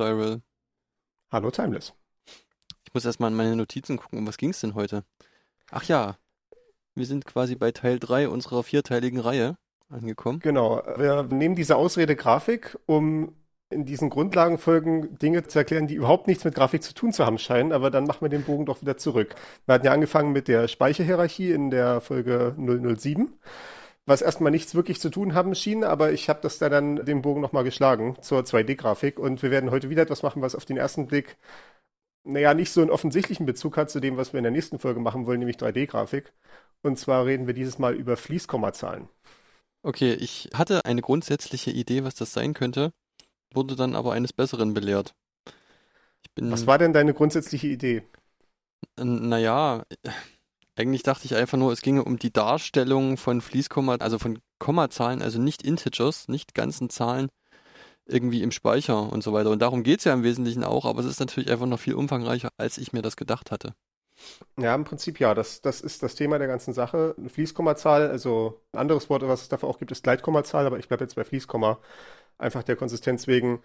Cyril. Hallo Timeless. Ich muss erstmal in meine Notizen gucken, um was ging es denn heute? Ach ja, wir sind quasi bei Teil 3 unserer vierteiligen Reihe angekommen. Genau, wir nehmen diese Ausrede Grafik, um in diesen Grundlagenfolgen Dinge zu erklären, die überhaupt nichts mit Grafik zu tun zu haben scheinen, aber dann machen wir den Bogen doch wieder zurück. Wir hatten ja angefangen mit der Speicherhierarchie in der Folge 007, was erstmal nichts wirklich zu tun haben schien, aber ich habe das da dann den Bogen nochmal geschlagen zur 2D-Grafik und wir werden heute wieder etwas machen, was auf den ersten Blick naja, nicht so einen offensichtlichen Bezug hat zu dem, was wir in der nächsten Folge machen wollen, nämlich 3D-Grafik. Und zwar reden wir dieses Mal über Fließkommazahlen. Okay, ich hatte eine grundsätzliche Idee, was das sein könnte, wurde dann aber eines Besseren belehrt. was war denn deine grundsätzliche Idee? Naja, eigentlich dachte ich einfach nur, es ginge um die Darstellung von Fließkomma, also von Kommazahlen, also nicht Integers, nicht ganzen Zahlen, irgendwie im Speicher und so weiter. Und darum geht es ja im Wesentlichen auch, aber es ist natürlich einfach noch viel umfangreicher, als ich mir das gedacht hatte. Ja, im Prinzip ja. Das, das ist das Thema der ganzen Sache. Eine Fließkommazahl, also ein anderes Wort, was es dafür auch gibt, ist Gleitkommazahl, aber ich bleibe jetzt bei Fließkomma. Einfach der Konsistenz wegen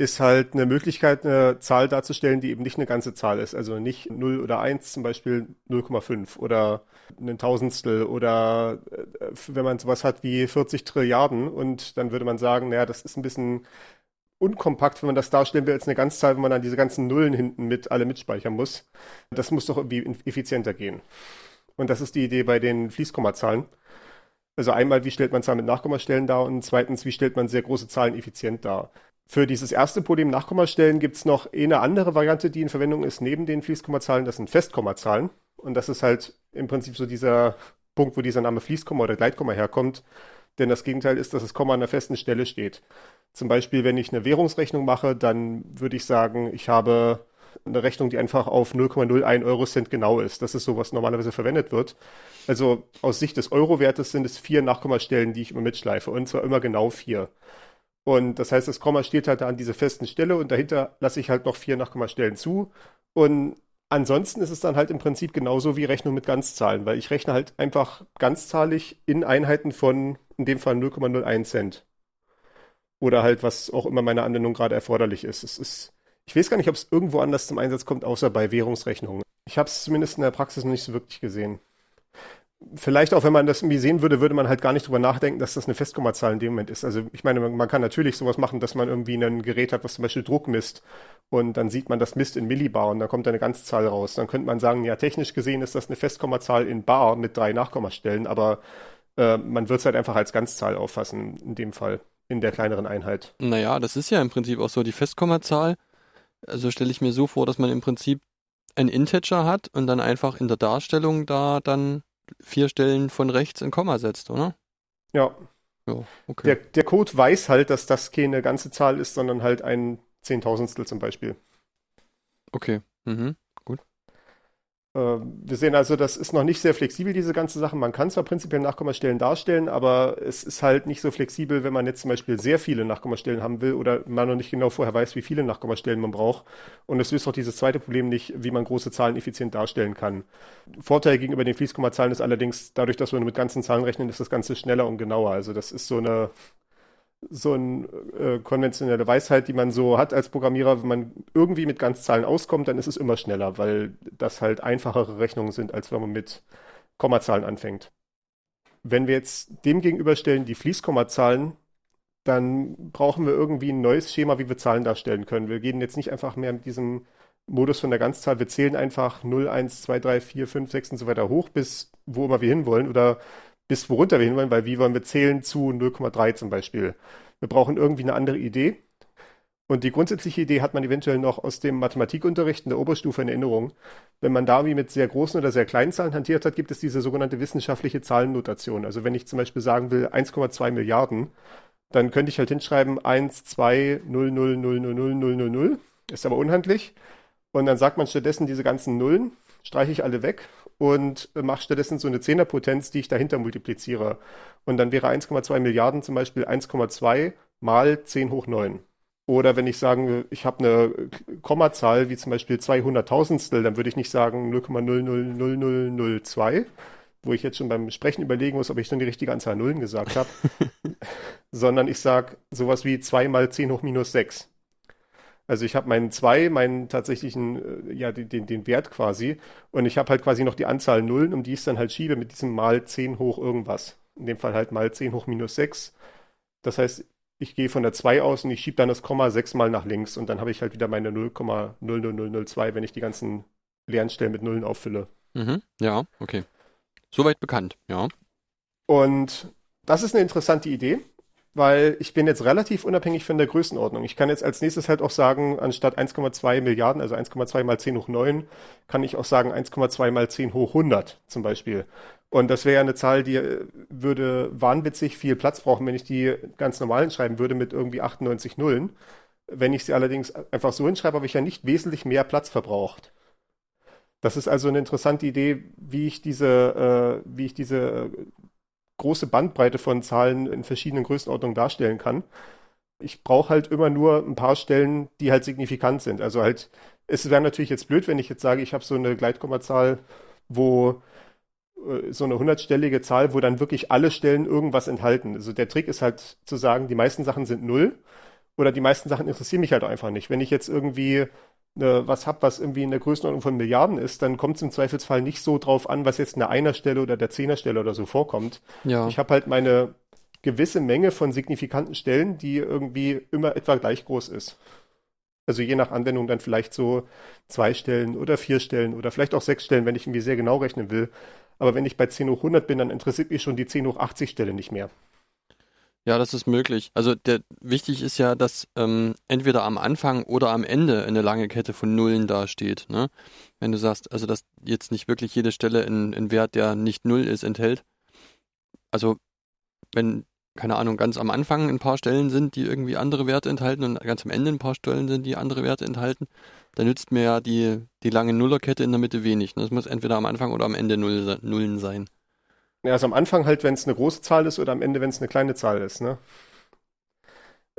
ist halt eine Möglichkeit, eine Zahl darzustellen, die eben nicht eine ganze Zahl ist. Also nicht 0 oder 1, zum Beispiel 0,5 oder ein Tausendstel oder äh, wenn man sowas hat wie 40 Trilliarden und dann würde man sagen, naja, das ist ein bisschen unkompakt, wenn man das darstellen will als eine Ganzzahl, wenn man dann diese ganzen Nullen hinten mit alle mitspeichern muss. Das muss doch irgendwie effizienter gehen. Und das ist die Idee bei den Fließkommazahlen. Also einmal, wie stellt man Zahlen mit Nachkommastellen dar und zweitens, wie stellt man sehr große Zahlen effizient dar. Für dieses erste Problem Nachkommastellen gibt es noch eine andere Variante, die in Verwendung ist neben den Fließkommazahlen. Das sind Festkommazahlen. Und das ist halt im Prinzip so dieser Punkt, wo dieser Name Fließkomma oder Gleitkomma herkommt. Denn das Gegenteil ist, dass das Komma an einer festen Stelle steht. Zum Beispiel, wenn ich eine Währungsrechnung mache, dann würde ich sagen, ich habe eine Rechnung, die einfach auf 0,01 Eurocent genau ist. Das ist so, was normalerweise verwendet wird. Also aus Sicht des Euro-Wertes sind es vier Nachkommastellen, die ich immer mitschleife. Und zwar immer genau vier. Und das heißt, das Komma steht halt da an dieser festen Stelle und dahinter lasse ich halt noch vier Nachkommastellen zu. Und ansonsten ist es dann halt im Prinzip genauso wie Rechnung mit Ganzzahlen, weil ich rechne halt einfach ganzzahlig in Einheiten von, in dem Fall 0,01 Cent. Oder halt, was auch immer meiner Anwendung gerade erforderlich ist. Es ist, ich weiß gar nicht, ob es irgendwo anders zum Einsatz kommt, außer bei Währungsrechnungen. Ich habe es zumindest in der Praxis noch nicht so wirklich gesehen vielleicht auch, wenn man das irgendwie sehen würde, würde man halt gar nicht drüber nachdenken, dass das eine Festkommazahl in dem Moment ist. Also ich meine, man, kann natürlich sowas machen, dass man irgendwie ein Gerät hat, was zum Beispiel Druck misst und dann sieht man das misst in Millibar und dann kommt eine Ganzzahl raus. Dann könnte man sagen, ja, technisch gesehen ist das eine Festkommazahl in Bar mit drei Nachkommastellen, aber äh, man wird es halt einfach als Ganzzahl auffassen in dem Fall, in der kleineren Einheit. Naja, das ist ja im Prinzip auch so die Festkommazahl. Also stelle ich mir so vor, dass man im Prinzip ein Integer hat und dann einfach in der Darstellung da dann vier Stellen von rechts ein Komma setzt, oder? Ja. ja okay. Der, der Code weiß halt, dass das keine ganze Zahl ist, sondern halt ein Zehntausendstel zum Beispiel. Okay. Mhm. Ähm, wir sehen also, das ist noch nicht sehr flexibel, diese ganze Sache. Man kann zwar prinzipiell Nachkommastellen darstellen, aber es ist halt nicht so flexibel, wenn man jetzt zum Beispiel sehr viele Nachkommastellen haben will oder man noch nicht genau vorher weiß, wie viele Nachkommastellen man braucht. Und es löst auch dieses zweite Problem nicht, wie man große Zahlen effizient darstellen kann. Vorteil gegenüber den Fließkommazahlen ist allerdings, dadurch, dass wir mit ganzen Zahlen rechnen, ist das Ganze schneller und genauer. Also das ist so eine so eine äh, konventionelle Weisheit, die man so hat als Programmierer, wenn man irgendwie mit Ganzzahlen auskommt, dann ist es immer schneller, weil das halt einfachere Rechnungen sind, als wenn man mit Kommazahlen anfängt. Wenn wir jetzt dem gegenüberstellen die Fließkommazahlen, dann brauchen wir irgendwie ein neues Schema, wie wir Zahlen darstellen können. Wir gehen jetzt nicht einfach mehr mit diesem Modus von der Ganzzahl. Wir zählen einfach 0, 1, 2, 3, 4, 5, 6 und so weiter hoch, bis wo immer wir hinwollen. Oder bis worunter wir hinwollen, weil wie wollen wir zählen zu 0,3 zum Beispiel. Wir brauchen irgendwie eine andere Idee. Und die grundsätzliche Idee hat man eventuell noch aus dem Mathematikunterricht in der Oberstufe in Erinnerung. Wenn man da wie mit sehr großen oder sehr kleinen Zahlen hantiert hat, gibt es diese sogenannte wissenschaftliche Zahlennotation. Also wenn ich zum Beispiel sagen will 1,2 Milliarden, dann könnte ich halt hinschreiben 1, 2, 0, 0, 0, 0, 0, 0, 0, 0. Ist aber unhandlich. Und dann sagt man stattdessen diese ganzen Nullen, streiche ich alle weg und mache stattdessen so eine Zehnerpotenz, die ich dahinter multipliziere. Und dann wäre 1,2 Milliarden zum Beispiel 1,2 mal 10 hoch 9. Oder wenn ich sagen, ich habe eine Kommazahl wie zum Beispiel 200.000stel, dann würde ich nicht sagen 0,000002, wo ich jetzt schon beim Sprechen überlegen muss, ob ich dann die richtige Anzahl Nullen gesagt habe, sondern ich sage sowas wie 2 mal 10 hoch minus 6. Also ich habe meinen 2, meinen tatsächlichen, äh, ja, den, den, Wert quasi. Und ich habe halt quasi noch die Anzahl Nullen, um die ich dann halt schiebe mit diesem mal 10 hoch irgendwas. In dem Fall halt mal 10 hoch minus 6. Das heißt, ich gehe von der 2 aus und ich schiebe dann das Komma 6 mal nach links und dann habe ich halt wieder meine 0,00002, wenn ich die ganzen leeren Stellen mit Nullen auffülle. Mhm. Ja, okay. Soweit bekannt, ja. Und das ist eine interessante Idee weil ich bin jetzt relativ unabhängig von der Größenordnung. Ich kann jetzt als nächstes halt auch sagen, anstatt 1,2 Milliarden, also 1,2 mal 10 hoch 9, kann ich auch sagen 1,2 mal 10 hoch 100 zum Beispiel. Und das wäre ja eine Zahl, die äh, würde wahnwitzig viel Platz brauchen, wenn ich die ganz normal hinschreiben würde mit irgendwie 98 Nullen. Wenn ich sie allerdings einfach so hinschreibe, habe ich ja nicht wesentlich mehr Platz verbraucht. Das ist also eine interessante Idee, wie ich diese, äh, wie ich diese große Bandbreite von Zahlen in verschiedenen Größenordnungen darstellen kann. Ich brauche halt immer nur ein paar Stellen, die halt signifikant sind. Also halt, es wäre natürlich jetzt blöd, wenn ich jetzt sage, ich habe so eine Gleitkommazahl, wo äh, so eine hundertstellige Zahl, wo dann wirklich alle Stellen irgendwas enthalten. Also der Trick ist halt zu sagen, die meisten Sachen sind null oder die meisten Sachen interessieren mich halt einfach nicht. Wenn ich jetzt irgendwie was habe, was irgendwie in der Größenordnung von Milliarden ist, dann kommt es im Zweifelsfall nicht so drauf an, was jetzt eine Einerstelle oder der Zehnerstelle oder so vorkommt. Ja. Ich habe halt meine gewisse Menge von signifikanten Stellen, die irgendwie immer etwa gleich groß ist. Also je nach Anwendung dann vielleicht so zwei Stellen oder vier Stellen oder vielleicht auch sechs Stellen, wenn ich irgendwie sehr genau rechnen will. Aber wenn ich bei 10 hoch 100 bin, dann interessiert mich schon die 10 hoch 80 Stelle nicht mehr. Ja, das ist möglich. Also der, wichtig ist ja, dass ähm, entweder am Anfang oder am Ende eine lange Kette von Nullen dasteht. Ne? Wenn du sagst, also dass jetzt nicht wirklich jede Stelle einen Wert, der nicht Null ist, enthält. Also wenn, keine Ahnung, ganz am Anfang ein paar Stellen sind, die irgendwie andere Werte enthalten und ganz am Ende ein paar Stellen sind, die andere Werte enthalten, dann nützt mir ja die, die lange Nullerkette in der Mitte wenig. Ne? Das muss entweder am Anfang oder am Ende Null, Nullen sein. Ja, also am Anfang halt, wenn es eine große Zahl ist oder am Ende, wenn es eine kleine Zahl ist, ne?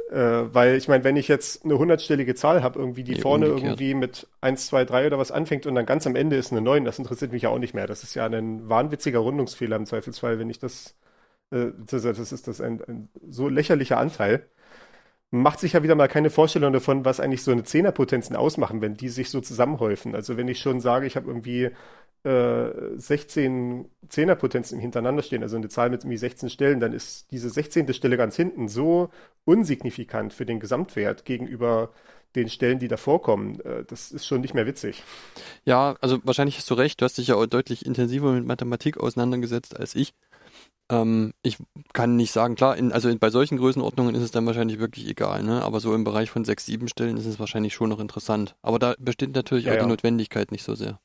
Äh, weil ich meine, wenn ich jetzt eine hundertstellige Zahl habe, irgendwie, die nee, vorne umgekehrt. irgendwie mit 1, 2, 3 oder was anfängt und dann ganz am Ende ist eine 9, das interessiert mich ja auch nicht mehr. Das ist ja ein wahnwitziger Rundungsfehler im Zweifelsfall, wenn ich das, äh, das, das ist das ein, ein so lächerlicher Anteil. macht sich ja wieder mal keine Vorstellung davon, was eigentlich so eine Zehnerpotenzen ausmachen, wenn die sich so zusammenhäufen. Also wenn ich schon sage, ich habe irgendwie äh, 16 Zehnerpotenzen hintereinander stehen, also eine Zahl mit irgendwie 16 Stellen, dann ist diese 16. Stelle ganz hinten so unsignifikant für den Gesamtwert gegenüber den Stellen, die davor kommen. Äh, das ist schon nicht mehr witzig. Ja, also wahrscheinlich hast du recht. Du hast dich ja auch deutlich intensiver mit Mathematik auseinandergesetzt als ich. Ähm, ich kann nicht sagen, klar, in, also in, bei solchen Größenordnungen ist es dann wahrscheinlich wirklich egal, ne? aber so im Bereich von 6, 7 Stellen ist es wahrscheinlich schon noch interessant. Aber da besteht natürlich ja, auch die Notwendigkeit nicht so sehr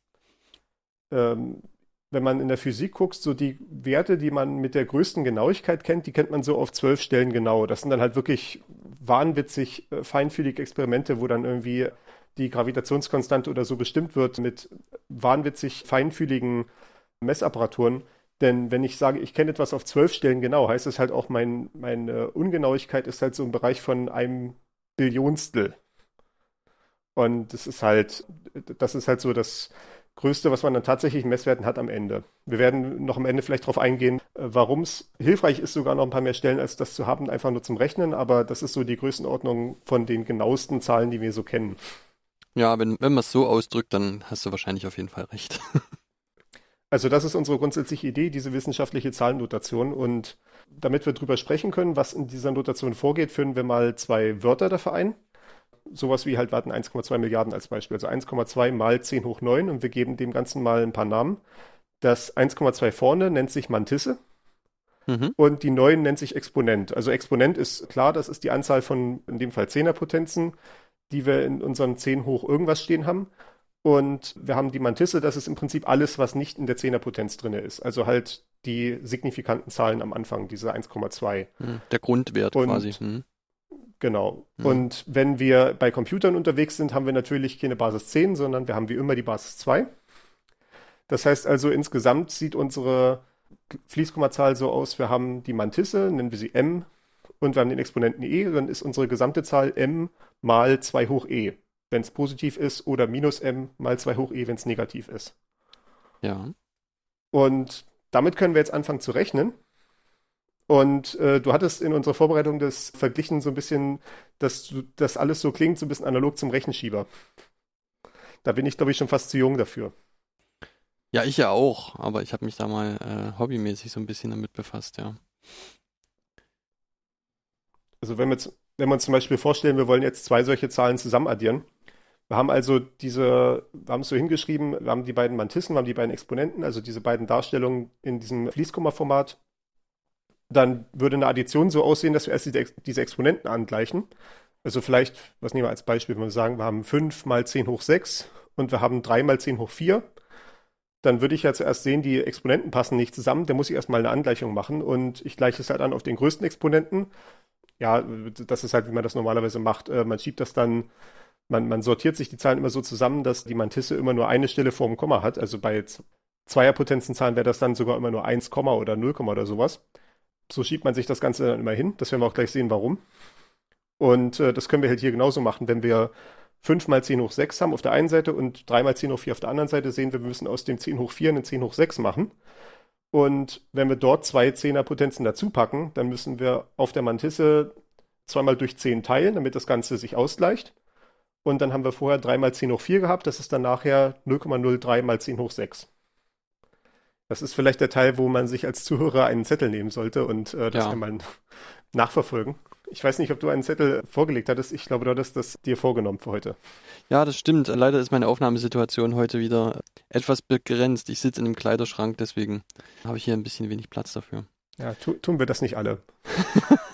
ähm, wenn man in der Physik guckt, so die Werte, die man mit der größten Genauigkeit kennt, die kennt man so auf zwölf Stellen genau. Das sind dann halt wirklich wahnwitzig äh, feinfühlige Experimente, wo dann irgendwie die Gravitationskonstante oder so bestimmt wird mit wahnwitzig feinfühligen Messapparaturen. Denn wenn ich sage, ich kenne etwas auf zwölf Stellen genau, heißt es halt auch, mein, meine Ungenauigkeit ist halt so im Bereich von einem Billionstel. Und das ist halt, das ist halt so das, Größte, was man dann tatsächlich in Messwerten hat am Ende. Wir werden noch am Ende vielleicht darauf eingehen, äh, warum es hilfreich ist, sogar noch ein paar mehr Stellen als das zu haben, einfach nur zum Rechnen, aber das ist so die Größenordnung von den genauesten Zahlen, die wir so kennen. Ja, wenn, wenn man es so ausdrückt, dann hast du wahrscheinlich auf jeden Fall recht. also das ist unsere grundsätzliche Idee, diese wissenschaftliche Zahlennotation und damit wir drüber sprechen können, was in dieser Notation vorgeht, führen wir mal zwei Wörter dafür ein sowas wie halt, wir hatten 1,2 Milliarden als Beispiel, also 1,2 mal 10 hoch 9 und wir geben dem Ganzen mal ein paar Namen. Das 1,2 vorne nennt sich Mantisse mhm. und die 9 nennt sich Exponent. Also Exponent ist klar, das ist die Anzahl von, in dem Fall 10er Potenzen, die wir in unserem 10 hoch irgendwas stehen haben. Und wir haben die Mantisse, das ist im Prinzip alles, was nicht in der 10er Potenz drin ist. Also halt die signifikanten Zahlen am Anfang, diese 1,2. Hm, Der Grundwert Und- quasi. Hm. Genau. Mhm. Und wenn wir bei Computern unterwegs sind, haben wir natürlich keine Basis 10, sondern wir haben wie immer die Basis 2. Das heißt also, insgesamt sieht unsere Fließkommazahl so aus, wir haben die Mantisse, nennen wir sie m, und wir haben den Exponenten e, dann ist unsere gesamte Zahl m mal 2 hoch e, wenn es positiv ist, oder minus m mal 2 hoch e, wenn es negativ ist. Ja. Und damit können wir jetzt anfangen zu rechnen. Und äh, du hattest in unserer Vorbereitung das verglichen so ein bisschen, dass das alles so klingt, so ein bisschen analog zum Rechenschieber. Da bin ich, glaube ich, schon fast zu jung dafür. Ja, ich ja auch, aber ich habe mich da mal äh, hobbymäßig so ein bisschen damit befasst, ja. Also wenn wir, wenn wir uns zum Beispiel vorstellen, wir wollen jetzt zwei solche Zahlen zusammen addieren. Wir haben also diese, wir haben es so hingeschrieben, wir haben die beiden Mantissen, wir haben die beiden Exponenten, also diese beiden Darstellungen in diesem Fließkomma-Format. Dann würde eine Addition so aussehen, dass wir erst diese, Ex- diese Exponenten angleichen. Also vielleicht, was nehmen wir als Beispiel, wenn wir sagen, wir haben 5 mal 10 hoch 6 und wir haben 3 mal 10 hoch 4, dann würde ich ja zuerst sehen, die Exponenten passen nicht zusammen, dann muss ich erstmal eine Angleichung machen und ich gleiche es halt an auf den größten Exponenten. Ja, das ist halt, wie man das normalerweise macht. Äh, Man schiebt das dann, man, man sortiert sich die Zahlen immer so zusammen, dass die Mantisse immer nur eine Stelle vor dem Komma hat. Also bei Zweierpotenzenzahlen wäre das dann sogar immer nur 1, Komma oder 0, Komma oder sowas. So schiebt man sich das Ganze dann immer hin. Das werden wir auch gleich sehen, warum. Und äh, das können wir halt hier genauso machen. Wenn wir 5 mal 10 hoch 6 haben auf der einen Seite und 3 mal 10 hoch 4 auf der anderen Seite, sehen wir, wir müssen aus dem 10 hoch 4 einen 10 hoch 6 machen. Und wenn wir dort zwei Zehnerpotenzen dazu packen, dann müssen wir auf der Mantisse zweimal durch 10 teilen, damit das Ganze sich ausgleicht. Und dann haben wir vorher 3 mal 10 hoch 4 gehabt. Das ist dann nachher 0,03 mal 10 hoch 6. Das ist vielleicht der Teil, wo man sich als Zuhörer einen Zettel nehmen sollte und äh, das Ja. kann man nachverfolgen. Ich weiß nicht, ob du einen Zettel vorgelegt hattest. Ich glaube, du hattest das dir vorgenommen für heute. Ja, das stimmt. Leider ist meine Aufnahmesituation heute wieder etwas begrenzt. Ich sitze in einem Kleiderschrank, deswegen habe ich hier ein bisschen wenig Platz dafür. Ja, tu, tun wir das nicht alle.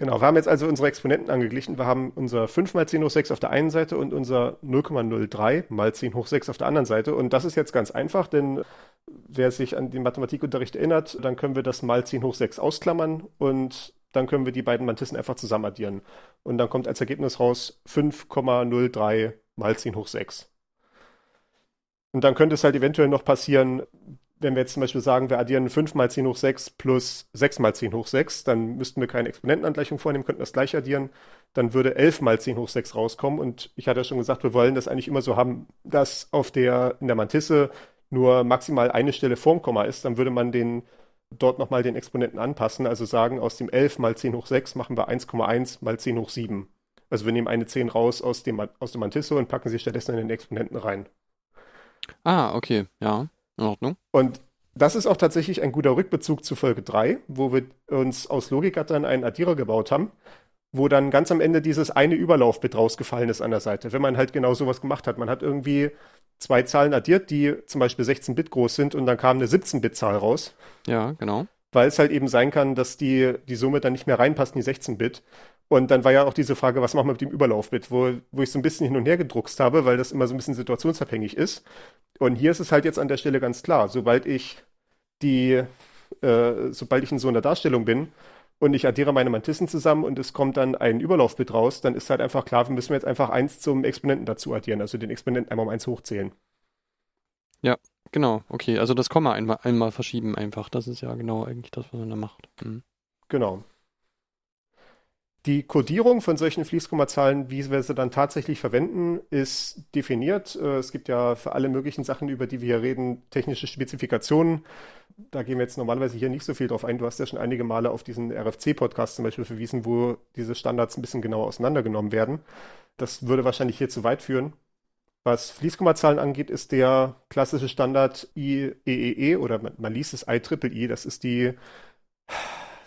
Genau, wir haben jetzt also unsere Exponenten angeglichen. Wir haben unser 5 mal 10 hoch 6 auf der einen Seite und unser 0,03 mal 10 hoch 6 auf der anderen Seite. Und das ist jetzt ganz einfach, denn wer sich an den Mathematikunterricht erinnert, dann können wir das mal 10 hoch 6 ausklammern und dann können wir die beiden Mantissen einfach zusammen addieren. Und dann kommt als Ergebnis raus 5,03 mal 10 hoch 6. Und dann könnte es halt eventuell noch passieren, wenn wir jetzt zum Beispiel sagen, wir addieren 5 mal 10 hoch 6 plus 6 mal 10 hoch 6, dann müssten wir keine Exponentenangleichung vornehmen, könnten das gleich addieren. Dann würde 11 mal 10 hoch 6 rauskommen. Und ich hatte ja schon gesagt, wir wollen das eigentlich immer so haben, dass auf der, in der Mantisse nur maximal eine Stelle vorm Komma ist. Dann würde man den dort nochmal den Exponenten anpassen. Also sagen, aus dem 11 mal 10 hoch 6 machen wir 1,1 mal 10 hoch 7. Also wir nehmen eine 10 raus aus dem, aus der Mantisse und packen sie stattdessen in den Exponenten rein. Ah, okay, ja, in Ordnung. Und das ist auch tatsächlich ein guter Rückbezug zu Folge 3, wo wir uns aus Logikgattern einen Addierer gebaut haben, wo dann ganz am Ende dieses eine Überlaufbit rausgefallen ist an der Seite, wenn man halt genau sowas gemacht hat. Man hat irgendwie zwei Zahlen addiert, die zum Beispiel 16 Bit groß sind und dann kam eine 17-Bit-Zahl raus, Ja, genau. weil es halt eben sein kann, dass die, die Summe dann nicht mehr reinpasst in die 16-Bit. Und dann war ja auch diese Frage, was machen wir mit dem Überlaufbit, wo, wo ich so ein bisschen hin und her gedruckst habe, weil das immer so ein bisschen situationsabhängig ist. Und hier ist es halt jetzt an der Stelle ganz klar, sobald ich die, äh, sobald ich in so einer Darstellung bin und ich addiere meine Mantissen zusammen und es kommt dann ein Überlaufbit raus, dann ist halt einfach klar, wir müssen jetzt einfach eins zum Exponenten dazu addieren, also den Exponenten einmal um eins hochzählen. Genau, okay. Also das Komma einmal, einmal verschieben einfach. Das ist ja genau eigentlich das, was man da macht. Mhm. Genau. Die Codierung von solchen Fließkommazahlen, wie wir sie dann tatsächlich verwenden, ist definiert. Äh, Es gibt ja für alle möglichen Sachen, über die wir hier reden, technische Spezifikationen. Da gehen wir jetzt normalerweise hier nicht so viel drauf ein. Du hast ja schon einige Male auf diesen RFC-Podcast zum Beispiel verwiesen, wo diese Standards ein bisschen genauer auseinandergenommen werden. Das würde wahrscheinlich hier zu weit führen. Was Fließkommazahlen angeht, ist der klassische Standard IEEE oder man, man liest es IEEE. Das ist die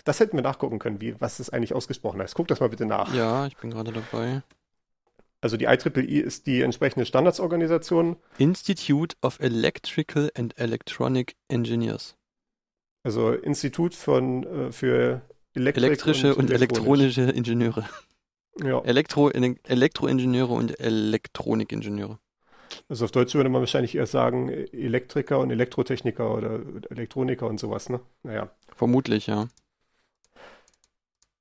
das hätten wir nachgucken können, wie, was das eigentlich ausgesprochen heißt. Guck das mal bitte nach. Ja, ich bin gerade dabei. Also die IEEE ist die entsprechende Standardsorganisation. Institute of Electrical and Electronic Engineers. Also Institut von, äh, für Elektrik Elektrische und, elektronisch. elektronische Ingenieure. Ja. Elektro, Elektroingenieure und Elektronikingenieure. Also auf Deutsch würde man wahrscheinlich eher sagen Elektriker und Elektrotechniker oder Elektroniker und sowas, ne? Naja. Vermutlich, ja.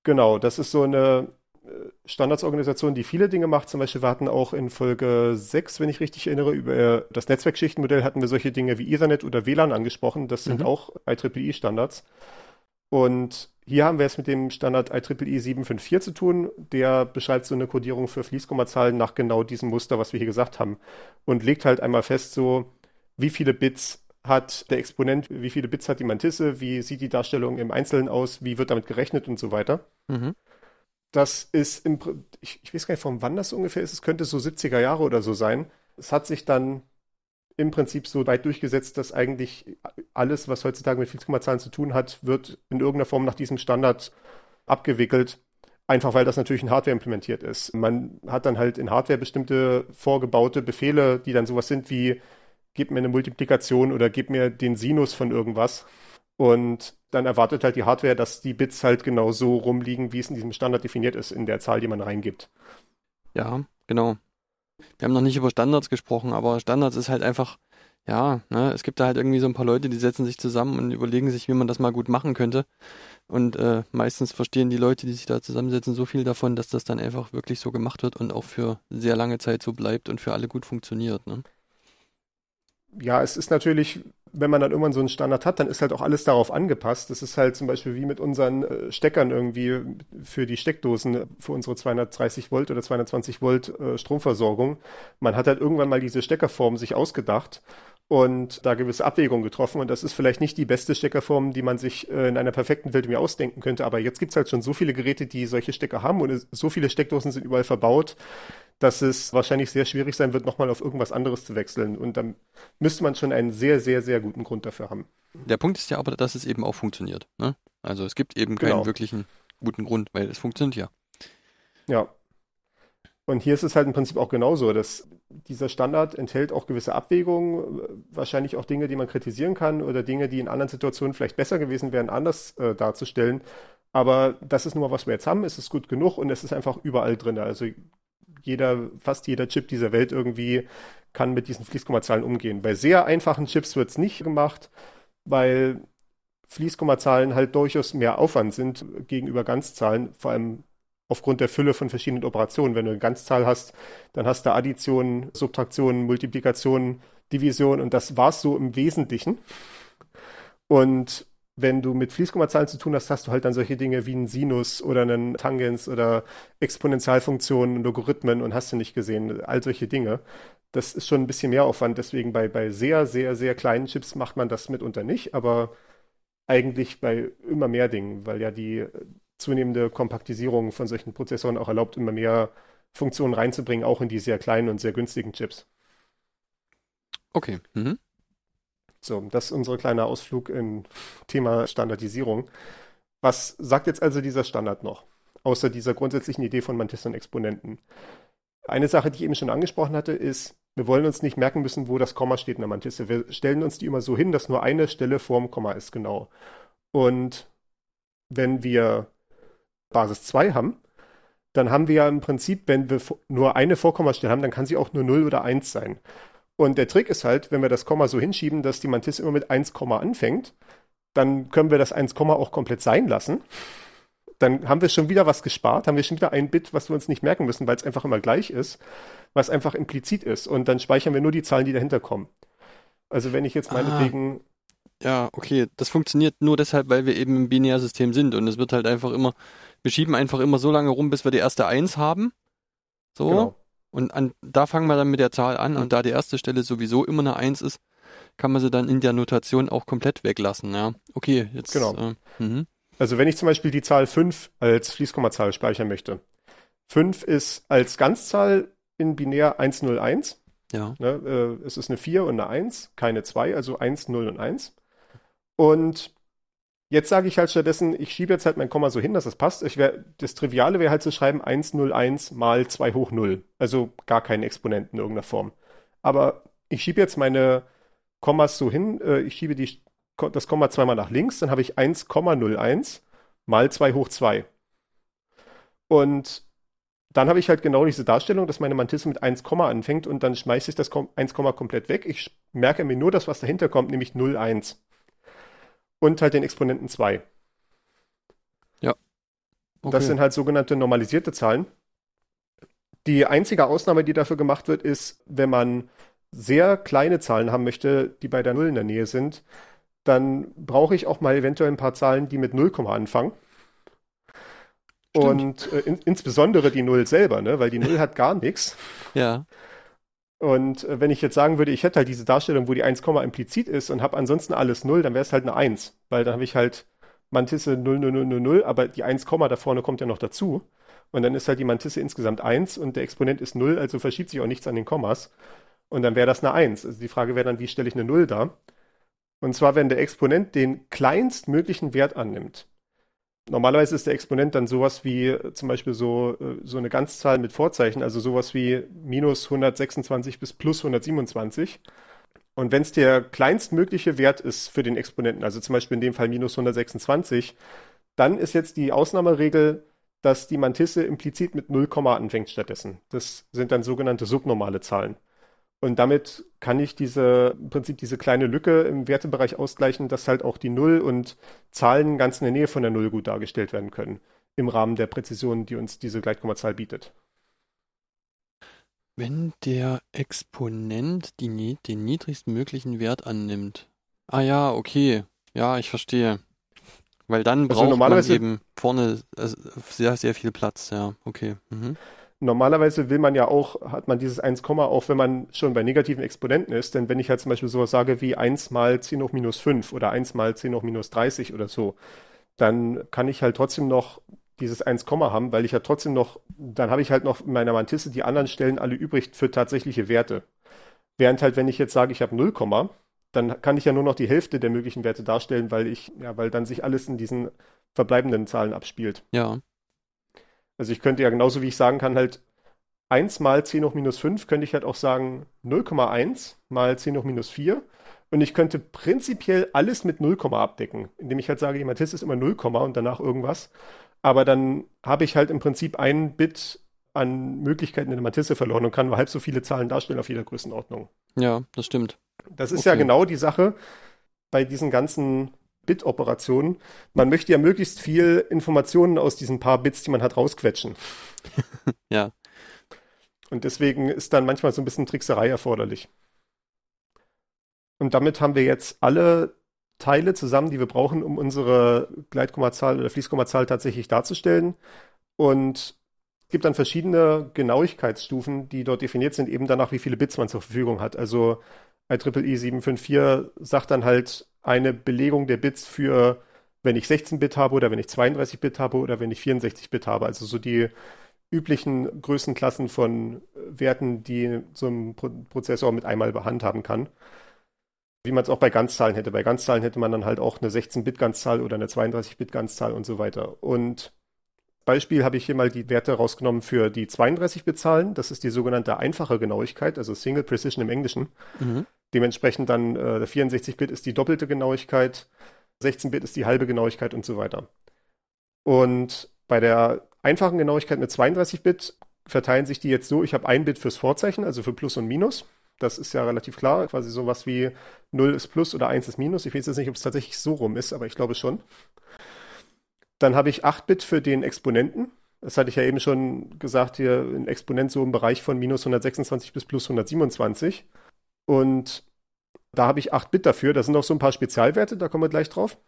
Genau, das ist so eine äh, Standardsorganisation, die viele Dinge macht. Zum Beispiel, wir hatten auch in Folge 6, wenn ich richtig erinnere, über das Netzwerkschichtenmodell hatten wir solche Dinge wie Ethernet oder WLAN angesprochen. Das sind mhm. auch IEEE-Standards. Und hier haben wir es mit dem Standard IEEE 754 zu tun. Der beschreibt so eine Codierung für Fließkommazahlen nach genau diesem Muster, was wir hier gesagt haben. Und legt halt einmal fest, so, wie viele Bits hat der Exponent, wie viele Bits hat die Mantisse, wie sieht die Darstellung im Einzelnen aus, wie wird damit gerechnet und so weiter. Mhm. Das ist im, ich, ich weiß gar nicht, von wann das ungefähr ist. Es könnte so 70er Jahre oder so sein. Es hat sich dann im Prinzip so weit durchgesetzt, dass eigentlich alles, was heutzutage mit Vielkommazahlen zu tun hat, wird in irgendeiner Form nach diesem Standard abgewickelt. Einfach weil das natürlich in Hardware implementiert ist. Man hat dann halt in Hardware bestimmte vorgebaute Befehle, die dann sowas sind wie, gib mir eine Multiplikation oder gib mir den Sinus von irgendwas. Und dann erwartet halt die Hardware, dass die Bits halt genau so rumliegen, wie es in diesem Standard definiert ist, in der Zahl, die man reingibt. Ja, genau. Wir haben noch nicht über Standards gesprochen, aber Standards ist halt einfach, ja, ne, es gibt da halt irgendwie so ein paar Leute, die setzen sich zusammen und überlegen sich, wie man das mal gut machen könnte. Und äh, meistens verstehen die Leute, die sich da zusammensetzen, so viel davon, dass das dann einfach wirklich so gemacht wird und auch für sehr lange Zeit so bleibt und für alle gut funktioniert. Ne? Ja, es ist natürlich wenn man dann irgendwann so einen Standard hat, dann ist halt auch alles darauf angepasst. Das ist halt zum Beispiel wie mit unseren äh, Steckern irgendwie für die Steckdosen, für unsere 230 Volt oder 220 Volt äh, Stromversorgung. Man hat halt irgendwann mal diese Steckerform sich ausgedacht und da gewisse Abwägungen getroffen. Und das ist vielleicht nicht die beste Steckerform, die man sich äh, in einer perfekten Welt mir ausdenken könnte. Aber jetzt gibt's halt schon so viele Geräte, die solche Stecker haben und so viele Steckdosen sind überall verbaut, dass es wahrscheinlich sehr schwierig sein wird, nochmal auf irgendwas anderes zu wechseln. Und dann müsste man schon einen sehr, sehr, sehr guten Grund dafür haben. Der Punkt ist ja aber, dass es eben auch funktioniert. Ne? Also es gibt eben keinen genau. wirklichen guten Grund, weil es funktioniert ja. Ja. Und hier ist es halt im Prinzip auch genauso, dass dieser Standard enthält auch gewisse Abwägungen, wahrscheinlich auch Dinge, die man kritisieren kann oder Dinge, die in anderen Situationen vielleicht besser gewesen wären, anders äh, darzustellen. Aber das ist nur, was wir jetzt haben. Es ist gut genug und es ist einfach überall drin. Also jeder, fast jeder Chip dieser Welt irgendwie kann mit diesen Fließkommazahlen umgehen. Bei sehr einfachen Chips wird es nicht gemacht, weil Fließkommazahlen halt durchaus mehr Aufwand sind gegenüber Ganzzahlen, vor allem aufgrund der Fülle von verschiedenen Operationen. Wenn du eine Ganzzahl hast, dann hast du Addition, Subtraktion, Multiplikation, Division und das war es so im Wesentlichen. Und wenn du mit Fließkommazahlen zu tun hast, hast du halt dann solche Dinge wie einen Sinus oder einen Tangens oder Exponentialfunktionen, Logarithmen und hast du nicht gesehen, all solche Dinge. Das ist schon ein bisschen mehr Aufwand, deswegen bei, bei sehr, sehr, sehr kleinen Chips macht man das mitunter nicht, aber eigentlich bei immer mehr Dingen, weil ja die zunehmende Kompaktisierung von solchen Prozessoren auch erlaubt, immer mehr Funktionen reinzubringen, auch in die sehr kleinen und sehr günstigen Chips. Okay. Mhm. So, das ist unser kleiner Ausflug im Thema Standardisierung. Was sagt jetzt also dieser Standard noch? Außer dieser grundsätzlichen Idee von Mantissa und Exponenten. Eine Sache, die ich eben schon angesprochen hatte, ist, wir wollen uns nicht merken müssen, wo das Komma steht in der Mantisse. Wir stellen uns die immer so hin, dass nur eine Stelle vorm Komma ist, genau. Und wenn wir Basis 2 haben, dann haben wir ja im Prinzip, wenn wir nur eine Vorkommastelle haben, dann kann sie auch nur 0 oder 1 sein. Und der Trick ist halt, wenn wir das Komma so hinschieben, dass die Mantis immer mit 1, anfängt, dann können wir das 1, auch komplett sein lassen. Dann haben wir schon wieder was gespart, haben wir schon wieder ein Bit, was wir uns nicht merken müssen, weil es einfach immer gleich ist, was einfach implizit ist. Und dann speichern wir nur die Zahlen, die dahinter kommen. Also wenn ich jetzt meinetwegen. Ah. Ja, okay. Das funktioniert nur deshalb, weil wir eben im Binärsystem sind. Und es wird halt einfach immer, wir schieben einfach immer so lange rum, bis wir die erste 1 haben. So. Genau. Und an, da fangen wir dann mit der Zahl an und da die erste Stelle sowieso immer eine 1 ist, kann man sie dann in der Notation auch komplett weglassen, ja. Okay, jetzt. Genau. Äh, mhm. also wenn ich zum Beispiel die Zahl 5 als Fließkommazahl speichern möchte. 5 ist als Ganzzahl in binär 101. Ja. Ne, äh, es ist eine 4 und eine 1, keine 2, also 1, 0 und 1. Und Jetzt sage ich halt stattdessen, ich schiebe jetzt halt mein Komma so hin, dass es passt. Wär, das Triviale wäre halt zu schreiben 101 mal 2 hoch 0. Also gar keinen Exponenten in irgendeiner Form. Aber ich schiebe jetzt meine Kommas so hin, äh, ich schiebe die, das Komma zweimal nach links, dann habe ich 1,01 mal 2 hoch 2. Und dann habe ich halt genau diese Darstellung, dass meine Mantisse mit 1, anfängt und dann schmeiße ich das 1, komplett weg. Ich merke mir nur das, was dahinter kommt, nämlich 0, 1. Und halt den Exponenten 2. Ja. Okay. Das sind halt sogenannte normalisierte Zahlen. Die einzige Ausnahme, die dafür gemacht wird, ist, wenn man sehr kleine Zahlen haben möchte, die bei der Null in der Nähe sind, dann brauche ich auch mal eventuell ein paar Zahlen, die mit 0, anfangen. Stimmt. Und äh, in, insbesondere die Null selber, ne? weil die Null hat gar nichts. Ja. Und äh, wenn ich jetzt sagen würde, ich hätte halt diese Darstellung, wo die 1, implizit ist und habe ansonsten alles 0, dann wäre es halt eine 1. Weil dann habe ich halt Mantisse 0, 0, 0, 0, 0, aber die 1, da vorne kommt ja noch dazu. Und dann ist halt die Mantisse insgesamt 1 und der Exponent ist 0, also verschiebt sich auch nichts an den Kommas. Und dann wäre das eine 1. Also die Frage wäre dann, wie stelle ich eine 0 dar? Und zwar, wenn der Exponent den kleinstmöglichen Wert annimmt. Normalerweise ist der Exponent dann sowas wie äh, zum Beispiel so, äh, so eine Ganzzahl mit Vorzeichen, also sowas wie minus 126 bis plus 127. Und wenn es der kleinstmögliche Wert ist für den Exponenten, also zum Beispiel in dem Fall minus 126, dann ist jetzt die Ausnahmeregel, dass die Mantisse implizit mit 0, anfängt stattdessen. Das sind dann sogenannte subnormale Zahlen. Und damit kann ich diese, im Prinzip diese kleine Lücke im Wertebereich ausgleichen, dass halt auch die Null und Zahlen ganz in der Nähe von der Null gut dargestellt werden können. Im Rahmen der Präzision, die uns diese Gleitkommazahl bietet. Wenn der Exponent die, den niedrigsten möglichen Wert annimmt. Ah ja, okay. Ja, ich verstehe. Weil dann also braucht man eben vorne äh, sehr, sehr viel Platz. Ja, okay. Mhm normalerweise will man ja auch, hat man dieses 1, auch wenn man schon bei negativen Exponenten ist, denn wenn ich halt zum Beispiel sowas sage wie 1 mal 10 hoch minus 5 oder 1 mal 10 hoch minus 30 oder so, dann kann ich halt trotzdem noch dieses 1, haben, weil ich ja trotzdem noch, dann habe ich halt noch in meiner Mantisse die anderen Stellen alle übrig für tatsächliche Werte. Während halt, wenn ich jetzt sage, ich habe 0, dann kann ich ja nur noch die Hälfte der möglichen Werte darstellen, weil ich, ja, weil dann sich alles in diesen verbleibenden Zahlen abspielt. Ja. Also ich könnte ja genauso wie ich sagen kann, halt 1 mal 10 hoch minus 5 könnte ich halt auch sagen 0,1 mal 10 hoch minus 4. Und ich könnte prinzipiell alles mit 0, abdecken, indem ich halt sage, die Matisse ist immer 0, und danach irgendwas. Aber dann habe ich halt im Prinzip ein Bit an Möglichkeiten in der Matisse verloren und kann nur halb so viele Zahlen darstellen auf jeder Größenordnung. Ja, das stimmt. Das ist okay. ja genau die Sache bei diesen ganzen Bit-Operationen. Man möchte ja möglichst viel Informationen aus diesen paar Bits, die man hat, rausquetschen. ja. Und deswegen ist dann manchmal so ein bisschen Trickserei erforderlich. Und damit haben wir jetzt alle Teile zusammen, die wir brauchen, um unsere Gleitkommazahl oder Fließkommazahl tatsächlich darzustellen. Und es gibt dann verschiedene Genauigkeitsstufen, die dort definiert sind, eben danach, wie viele Bits man zur Verfügung hat. Also IEEE 754 sagt dann halt eine Belegung der Bits für, wenn ich 16-Bit habe oder wenn ich 32-Bit habe oder wenn ich 64-Bit habe. Also so die üblichen Größenklassen von Werten, die so ein Prozessor mit einmal behandhaben kann. Wie man es auch bei Ganzzahlen hätte. Bei Ganzzahlen hätte man dann halt auch eine 16-Bit-Ganzzahl oder eine 32-Bit-Ganzzahl und so weiter. Und Beispiel habe ich hier mal die Werte rausgenommen für die 32-Bit-Zahlen. Das ist die sogenannte einfache Genauigkeit, also Single Precision im Englischen. Mhm. Dementsprechend dann äh, 64-Bit ist die doppelte Genauigkeit, 16-Bit ist die halbe Genauigkeit und so weiter. Und bei der einfachen Genauigkeit mit 32-Bit verteilen sich die jetzt so, ich habe ein Bit fürs Vorzeichen, also für Plus und Minus. Das ist ja relativ klar, quasi sowas wie 0 ist Plus oder 1 ist Minus. Ich weiß jetzt nicht, ob es tatsächlich so rum ist, aber ich glaube schon. Dann habe ich 8-Bit für den Exponenten. Das hatte ich ja eben schon gesagt, hier ein Exponent so im Bereich von minus 126 bis plus 127. Und da habe ich 8 Bit dafür. Das sind auch so ein paar Spezialwerte, da kommen wir gleich drauf.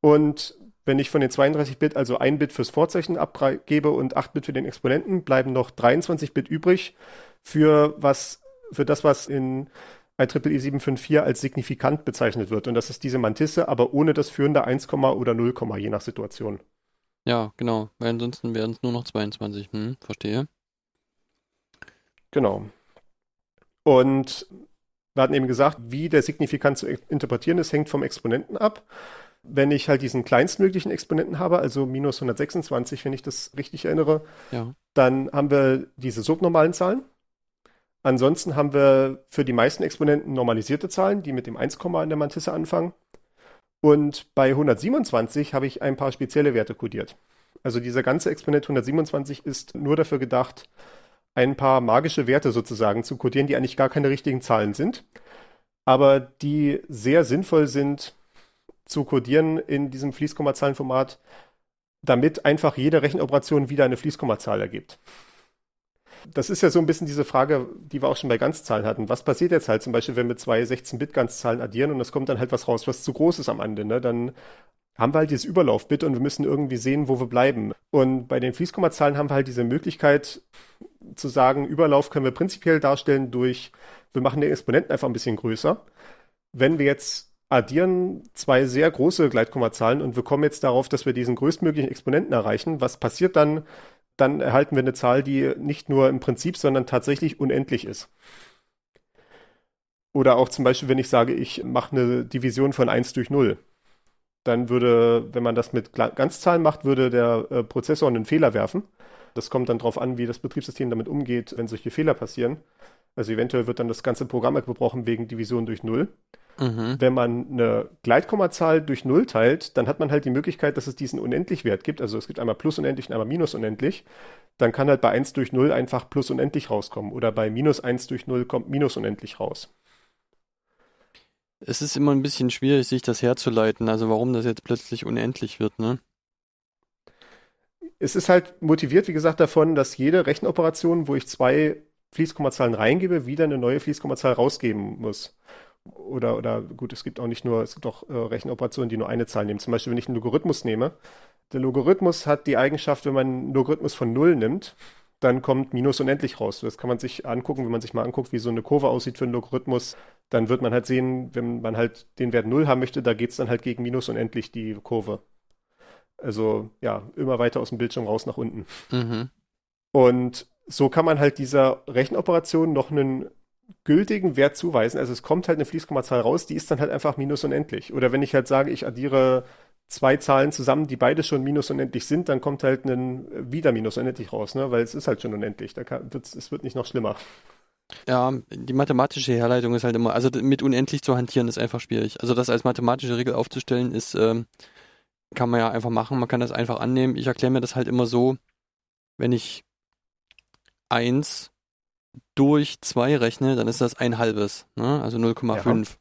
Und wenn ich von den 32 Bit also ein Bit fürs Vorzeichen abgebe und 8 Bit für den Exponenten, bleiben noch 23 Bit übrig für was, für das, was in IEEE 754 als signifikant bezeichnet wird. Und das ist diese Mantisse, aber ohne das führende 1, oder 0, je nach Situation. Ja, genau, weil ansonsten wären es nur noch 22. Hm, verstehe. Genau. Und wir hatten eben gesagt, wie der Signifikant zu interpretieren ist, hängt vom Exponenten ab. Wenn ich halt diesen kleinstmöglichen Exponenten habe, also minus 126, wenn ich das richtig erinnere, ja. dann haben wir diese subnormalen Zahlen. Ansonsten haben wir für die meisten Exponenten normalisierte Zahlen, die mit dem 1, in der Mantisse anfangen. Und bei 127 habe ich ein paar spezielle Werte kodiert. Also dieser ganze Exponent 127 ist nur dafür gedacht, ein paar magische Werte sozusagen zu codieren, die eigentlich gar keine richtigen Zahlen sind, aber die sehr sinnvoll sind zu codieren in diesem Fließkommazahlenformat, damit einfach jede Rechenoperation wieder eine Fließkommazahl ergibt. Das ist ja so ein bisschen diese Frage, die wir auch schon bei Ganzzahlen hatten. Was passiert jetzt halt zum Beispiel, wenn wir zwei 16-Bit-Ganzzahlen addieren und es kommt dann halt was raus, was zu groß ist am Ende, ne? Dann haben wir halt dieses Überlaufbit und wir müssen irgendwie sehen, wo wir bleiben. Und bei den Fließkommazahlen haben wir halt diese Möglichkeit zu sagen, Überlauf können wir prinzipiell darstellen durch, wir machen den Exponenten einfach ein bisschen größer. Wenn wir jetzt addieren zwei sehr große Gleitkommazahlen und wir kommen jetzt darauf, dass wir diesen größtmöglichen Exponenten erreichen, was passiert dann? Dann erhalten wir eine Zahl, die nicht nur im Prinzip, sondern tatsächlich unendlich ist. Oder auch zum Beispiel, wenn ich sage, ich mache eine Division von 1 durch 0 dann würde, wenn man das mit Ganzzahlen macht, würde der äh, Prozessor einen Fehler werfen. Das kommt dann darauf an, wie das Betriebssystem damit umgeht, wenn solche Fehler passieren. Also eventuell wird dann das ganze Programm gebrochen wegen Division durch Null. Mhm. Wenn man eine Gleitkommazahl durch Null teilt, dann hat man halt die Möglichkeit, dass es diesen Unendlichwert gibt. Also es gibt einmal plus unendlich und einmal minus unendlich. Dann kann halt bei 1 durch 0 einfach plus unendlich rauskommen. Oder bei minus 1 durch 0 kommt minus unendlich raus es ist immer ein bisschen schwierig, sich das herzuleiten, also warum das jetzt plötzlich unendlich wird, ne? Es ist halt motiviert, wie gesagt, davon, dass jede Rechenoperation, wo ich zwei Fließkommazahlen reingebe, wieder eine neue Fließkommazahl rausgeben muss. Oder, oder gut, es gibt auch nicht nur, es gibt auch äh, Rechenoperationen, die nur eine Zahl nehmen. Zum Beispiel, wenn ich einen Logarithmus nehme. Der Logarithmus hat die Eigenschaft, wenn man einen Logarithmus von 0 nimmt, dann kommt minus unendlich raus. Das kann man sich angucken, wenn man sich mal anguckt, wie so eine Kurve aussieht für einen Logarithmus. Dann wird man halt sehen, wenn man halt den Wert 0 haben möchte, da geht es dann halt gegen minus unendlich die Kurve. Also ja, immer weiter aus dem Bildschirm raus nach unten. Mhm. Und so kann man halt dieser Rechenoperation noch einen gültigen Wert zuweisen. Also es kommt halt eine Fließkommazahl raus, die ist dann halt einfach minus unendlich. Oder wenn ich halt sage, ich addiere zwei Zahlen zusammen, die beide schon minus unendlich sind, dann kommt halt ein wieder minus unendlich raus, ne? weil es ist halt schon unendlich. Da kann, es wird nicht noch schlimmer. Ja, die mathematische Herleitung ist halt immer, also mit unendlich zu hantieren ist einfach schwierig. Also das als mathematische Regel aufzustellen ist, ähm, kann man ja einfach machen, man kann das einfach annehmen. Ich erkläre mir das halt immer so, wenn ich 1 durch 2 rechne, dann ist das ein halbes, ne? also 0,5. Ja.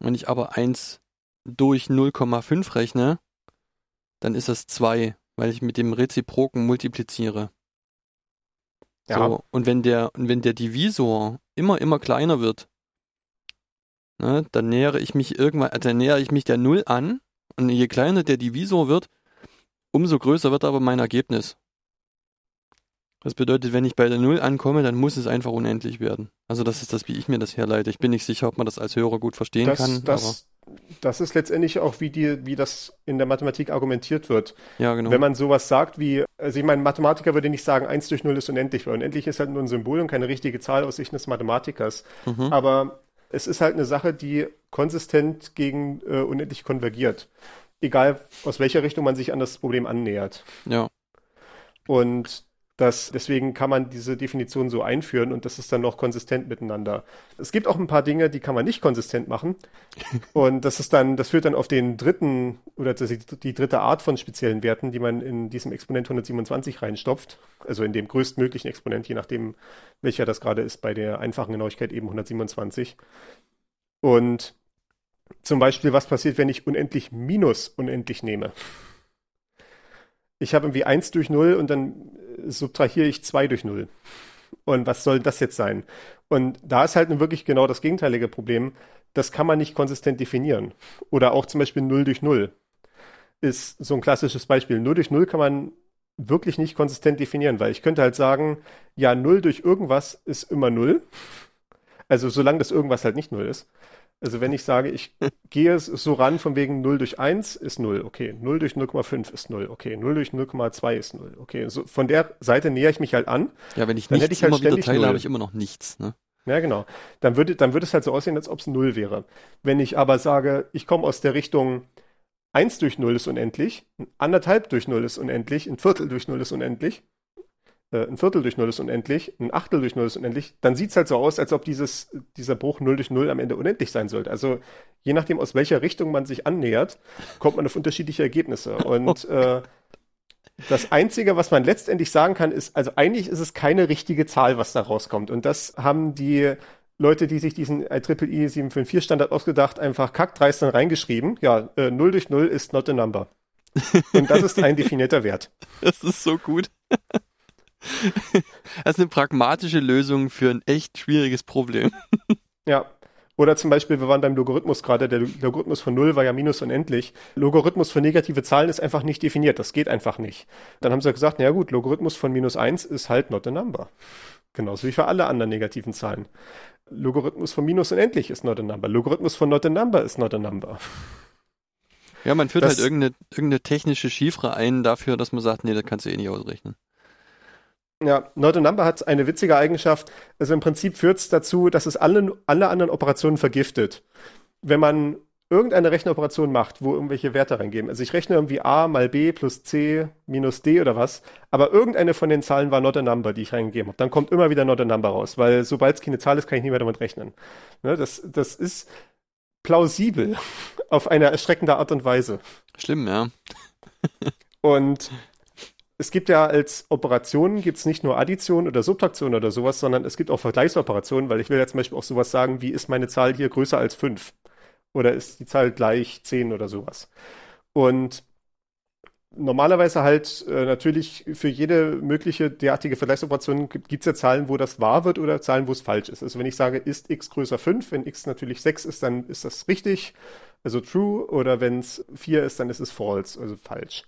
Wenn ich aber 1 durch 0,5 rechne, dann ist das 2, weil ich mit dem Reziproken multipliziere. Ja. So, und wenn der, und wenn der Divisor immer, immer kleiner wird, ne, dann nähere ich mich irgendwann, äh, dann nähere ich mich der Null an, und je kleiner der Divisor wird, umso größer wird aber mein Ergebnis. Das bedeutet, wenn ich bei der Null ankomme, dann muss es einfach unendlich werden. Also das ist das, wie ich mir das herleite. Ich bin nicht sicher, ob man das als Hörer gut verstehen das, kann. Das, das ist letztendlich auch, wie, die, wie das in der Mathematik argumentiert wird. Ja, genau. Wenn man sowas sagt wie, also ich meine, Mathematiker würde nicht sagen, 1 durch 0 ist unendlich, weil unendlich ist halt nur ein Symbol und keine richtige Zahl aus Sicht des Mathematikers. Mhm. Aber es ist halt eine Sache, die konsistent gegen äh, unendlich konvergiert. Egal, aus welcher Richtung man sich an das Problem annähert. Ja. Und das, deswegen kann man diese Definition so einführen und das ist dann noch konsistent miteinander. Es gibt auch ein paar Dinge, die kann man nicht konsistent machen. und das ist dann, das führt dann auf den dritten oder die, die dritte Art von speziellen Werten, die man in diesem Exponent 127 reinstopft. Also in dem größtmöglichen Exponent, je nachdem, welcher das gerade ist, bei der einfachen Genauigkeit eben 127. Und zum Beispiel, was passiert, wenn ich unendlich minus unendlich nehme? Ich habe irgendwie 1 durch 0 und dann subtrahiere ich 2 durch 0. Und was soll das jetzt sein? Und da ist halt wirklich genau das gegenteilige Problem. Das kann man nicht konsistent definieren. Oder auch zum Beispiel 0 durch 0 ist so ein klassisches Beispiel. 0 durch 0 kann man wirklich nicht konsistent definieren, weil ich könnte halt sagen, ja, 0 durch irgendwas ist immer 0. Also solange das irgendwas halt nicht 0 ist. Also wenn ich sage, ich gehe so ran von wegen 0 durch 1 ist 0, okay, 0 durch 0,5 ist 0, okay, 0 durch 0,2 ist 0, okay. So von der Seite nähere ich mich halt an. Ja, wenn ich dann nichts ich halt immer wieder teile, habe ich immer noch nichts, ne? Ja, genau. Dann würde, dann würde es halt so aussehen, als ob es 0 wäre. Wenn ich aber sage, ich komme aus der Richtung 1 durch 0 ist unendlich, anderthalb durch 0 ist unendlich, ein Viertel durch 0 ist unendlich, ein Viertel durch 0 ist unendlich, ein Achtel durch 0 ist unendlich, dann sieht es halt so aus, als ob dieses, dieser Bruch 0 durch 0 am Ende unendlich sein sollte. Also je nachdem, aus welcher Richtung man sich annähert, kommt man auf unterschiedliche Ergebnisse. Und äh, Das Einzige, was man letztendlich sagen kann, ist, also eigentlich ist es keine richtige Zahl, was da rauskommt. Und das haben die Leute, die sich diesen IEEE 754 Standard ausgedacht, einfach kackdreist dann reingeschrieben. Ja, äh, 0 durch 0 ist not a number. Und das ist ein definierter Wert. Das ist so gut. Das ist eine pragmatische Lösung für ein echt schwieriges Problem. Ja. Oder zum Beispiel, wir waren beim Logarithmus gerade, der Logarithmus von 0 war ja minus unendlich. Logarithmus für negative Zahlen ist einfach nicht definiert, das geht einfach nicht. Dann haben sie gesagt, na ja gut, Logarithmus von minus 1 ist halt not a number. Genauso wie für alle anderen negativen Zahlen. Logarithmus von minus unendlich ist not a number. Logarithmus von not a number ist not a number. Ja, man führt Das- halt irgendeine, irgendeine technische Chiffre ein dafür, dass man sagt, nee, das kannst du eh nicht ausrechnen. Ja, Not a Number hat eine witzige Eigenschaft. Also im Prinzip führt es dazu, dass es alle, alle anderen Operationen vergiftet. Wenn man irgendeine Rechneroperation macht, wo irgendwelche Werte reingeben. Also ich rechne irgendwie a mal b plus c minus d oder was, aber irgendeine von den Zahlen war not a number, die ich reingegeben habe. Dann kommt immer wieder not a number raus, weil sobald es keine Zahl ist, kann ich nicht mehr damit rechnen. Ne, das, das ist plausibel auf eine erschreckende Art und Weise. Schlimm, ja. Und es gibt ja als Operationen gibt es nicht nur Addition oder Subtraktion oder sowas, sondern es gibt auch Vergleichsoperationen, weil ich will ja zum Beispiel auch sowas sagen, wie ist meine Zahl hier größer als 5? Oder ist die Zahl gleich 10 oder sowas? Und normalerweise halt äh, natürlich für jede mögliche derartige Vergleichsoperation gibt es ja Zahlen, wo das wahr wird oder Zahlen, wo es falsch ist. Also wenn ich sage, ist x größer 5, wenn x natürlich 6 ist, dann ist das richtig, also true, oder wenn es 4 ist, dann ist es false, also falsch.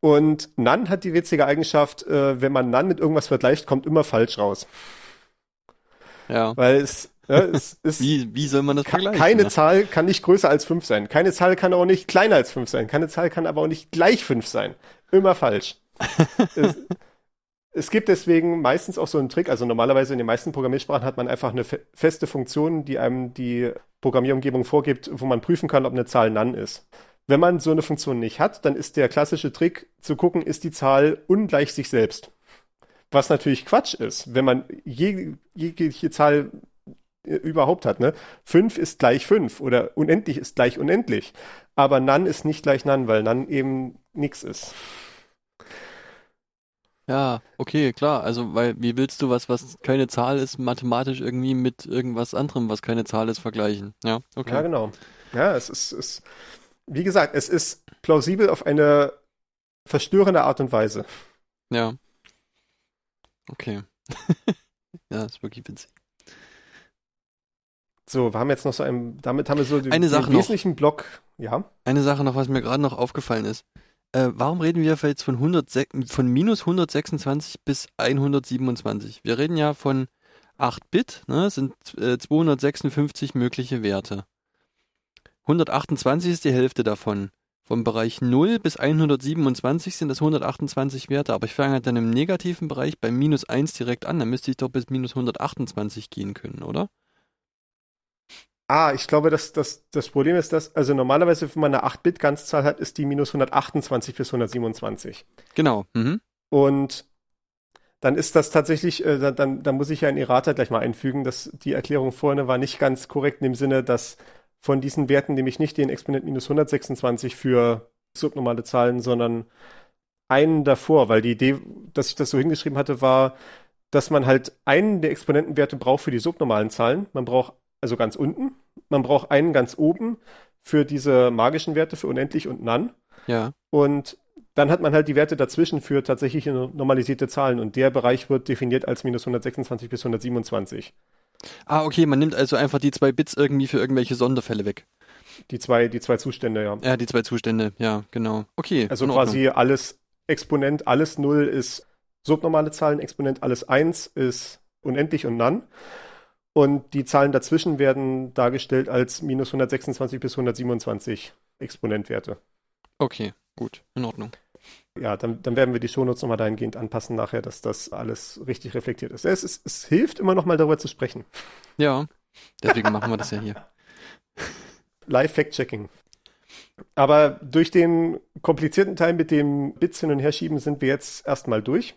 Und None hat die witzige Eigenschaft, äh, wenn man None mit irgendwas vergleicht, kommt immer falsch raus. Ja. Weil es, ja, es ist Wie, wie soll man das vergleichen? Keine ne? Zahl kann nicht größer als 5 sein. Keine Zahl kann auch nicht kleiner als 5 sein. Keine Zahl kann aber auch nicht gleich 5 sein. Immer falsch. es, es gibt deswegen meistens auch so einen Trick. Also normalerweise in den meisten Programmiersprachen hat man einfach eine fe feste Funktion, die einem die Programmierumgebung vorgibt, wo man prüfen kann, ob eine Zahl None ist. Wenn man so eine Funktion nicht hat, dann ist der klassische Trick zu gucken, ist die Zahl ungleich sich selbst. Was natürlich Quatsch ist, wenn man je, jegliche Zahl äh, überhaupt hat. Ne? 5 ist gleich 5 oder unendlich ist gleich unendlich. Aber None ist nicht gleich None, weil None eben nichts ist. Ja, okay, klar. Also, weil, wie willst du was, was keine Zahl ist, mathematisch irgendwie mit irgendwas anderem, was keine Zahl ist, vergleichen? Ja, okay. Ja, genau. Ja, es ist, ist, wie gesagt, es ist plausibel auf eine verstörende Art und Weise. Ja. Okay. Ja, ist wirklich witzig. So, wir haben jetzt noch so ein, damit haben wir so den, Eine den Sache noch. wesentlichen Block. Ja, Eine Sache noch, was mir gerade noch aufgefallen ist. Äh, warum reden wir jetzt von, 100, von minus 126 bis 127? Wir reden ja von 8 Bit, ne? Es sind äh, 256 mögliche Werte. 128 ist die Hälfte davon. Vom Bereich 0 bis 127 sind das 128 Werte, aber ich fange halt dann im negativen Bereich bei minus 1 direkt an. Dann müsste ich doch bis minus 128 gehen können, oder? Ah, ich glaube, dass das, das Problem ist, dass, also normalerweise, wenn man eine 8-Bit-Ganzzahl hat, ist die minus 128 bis 127. Genau. Mhm. Und dann ist das tatsächlich, äh, dann, dann, dann muss ich ja in Errata gleich mal einfügen, dass die Erklärung vorne war nicht ganz korrekt in dem Sinne, dass von diesen Werten nehme ich nicht den Exponent minus 126 für subnormale Zahlen, sondern einen davor, weil die Idee, dass ich das so hingeschrieben hatte, war, dass man halt einen der Exponentenwerte braucht für die subnormalen Zahlen. Man braucht also ganz unten, man braucht einen ganz oben für diese magischen Werte für unendlich und none. Ja. Und dann hat man halt die Werte dazwischen für tatsächliche normalisierte Zahlen und der Bereich wird definiert als minus 126 bis 127. Ah, okay, man nimmt also einfach die zwei Bits irgendwie für irgendwelche Sonderfälle weg. Die zwei, die zwei Zustände, ja. Ja, die zwei Zustände, ja, genau. Okay. Also quasi alles Exponent, alles 0 ist subnormale Zahlen, Exponent alles 1 ist unendlich und none. Und die Zahlen dazwischen werden dargestellt als minus 126 bis 127 Exponentwerte. Okay, gut, in Ordnung. Ja, dann, dann werden wir die Shownotes nochmal dahingehend anpassen nachher, dass das alles richtig reflektiert ist. Es, es, es hilft immer noch mal darüber zu sprechen. Ja, deswegen machen wir das ja hier. Live-Fact-Checking. Aber durch den komplizierten Teil mit dem Bits hin und her schieben sind wir jetzt erstmal durch.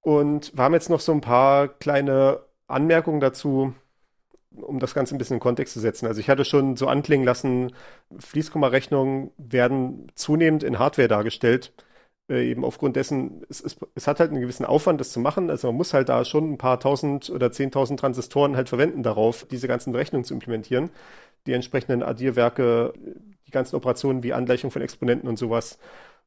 Und wir haben jetzt noch so ein paar kleine Anmerkungen dazu, um das Ganze ein bisschen in Kontext zu setzen. Also ich hatte schon so anklingen lassen, Fließkommarechnungen werden zunehmend in Hardware dargestellt, äh, eben aufgrund dessen, es, es, es hat halt einen gewissen Aufwand, das zu machen. Also man muss halt da schon ein paar tausend oder zehntausend Transistoren halt verwenden darauf, diese ganzen Berechnungen zu implementieren. Die entsprechenden Addierwerke, die ganzen Operationen wie Angleichung von Exponenten und sowas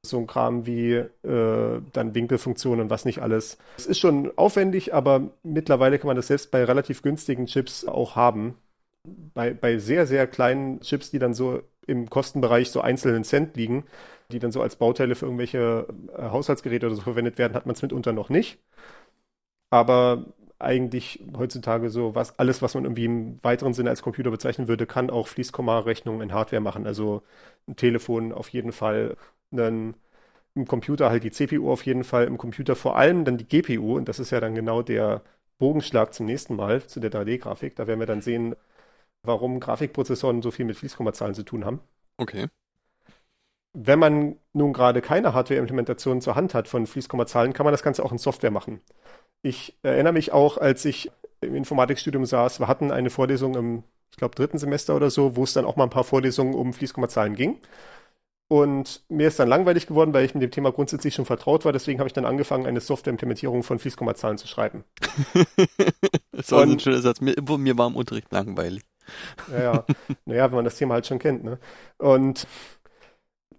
so ein Kram wie äh, dann Winkelfunktionen und was nicht alles. Es ist schon aufwendig, aber mittlerweile kann man das selbst bei relativ günstigen Chips auch haben. Bei, bei sehr, sehr kleinen Chips, die dann so im Kostenbereich so einzelnen Cent liegen, die dann so als Bauteile für irgendwelche äh, Haushaltsgeräte oder so verwendet werden, hat man es mitunter noch nicht. Aber eigentlich heutzutage so was alles, was man irgendwie im weiteren Sinne als Computer bezeichnen würde, kann auch Fließkomma-Rechnungen in Hardware machen. Also ein Telefon auf jeden Fall, einen, im Computer halt die CPU auf jeden Fall, im Computer vor allem dann die GPU und das ist ja dann genau der Bogenschlag zum nächsten Mal zu der 3D-Grafik. Da werden wir dann sehen, warum Grafikprozessoren so viel mit Fließkommazahlen zu tun haben. Okay. Wenn man nun gerade keine Hardware-Implementation zur Hand hat von Fließkommazahlen, kann man das Ganze auch in Software machen. Ich erinnere mich auch, als ich im Informatikstudium saß, wir hatten eine Vorlesung im, ich glaube, dritten Semester oder so, wo es dann auch mal ein paar Vorlesungen um Fließkommazahlen ging. Und mir ist dann langweilig geworden, weil ich mit dem Thema grundsätzlich schon vertraut war. Deswegen habe ich dann angefangen, eine Software-Implementierung von Fließkommazahlen zu schreiben. das war so ein schöner Satz. Mir, mir war im Unterricht langweilig. Ja, ja. Naja, wenn man das Thema halt schon kennt. Ne? Und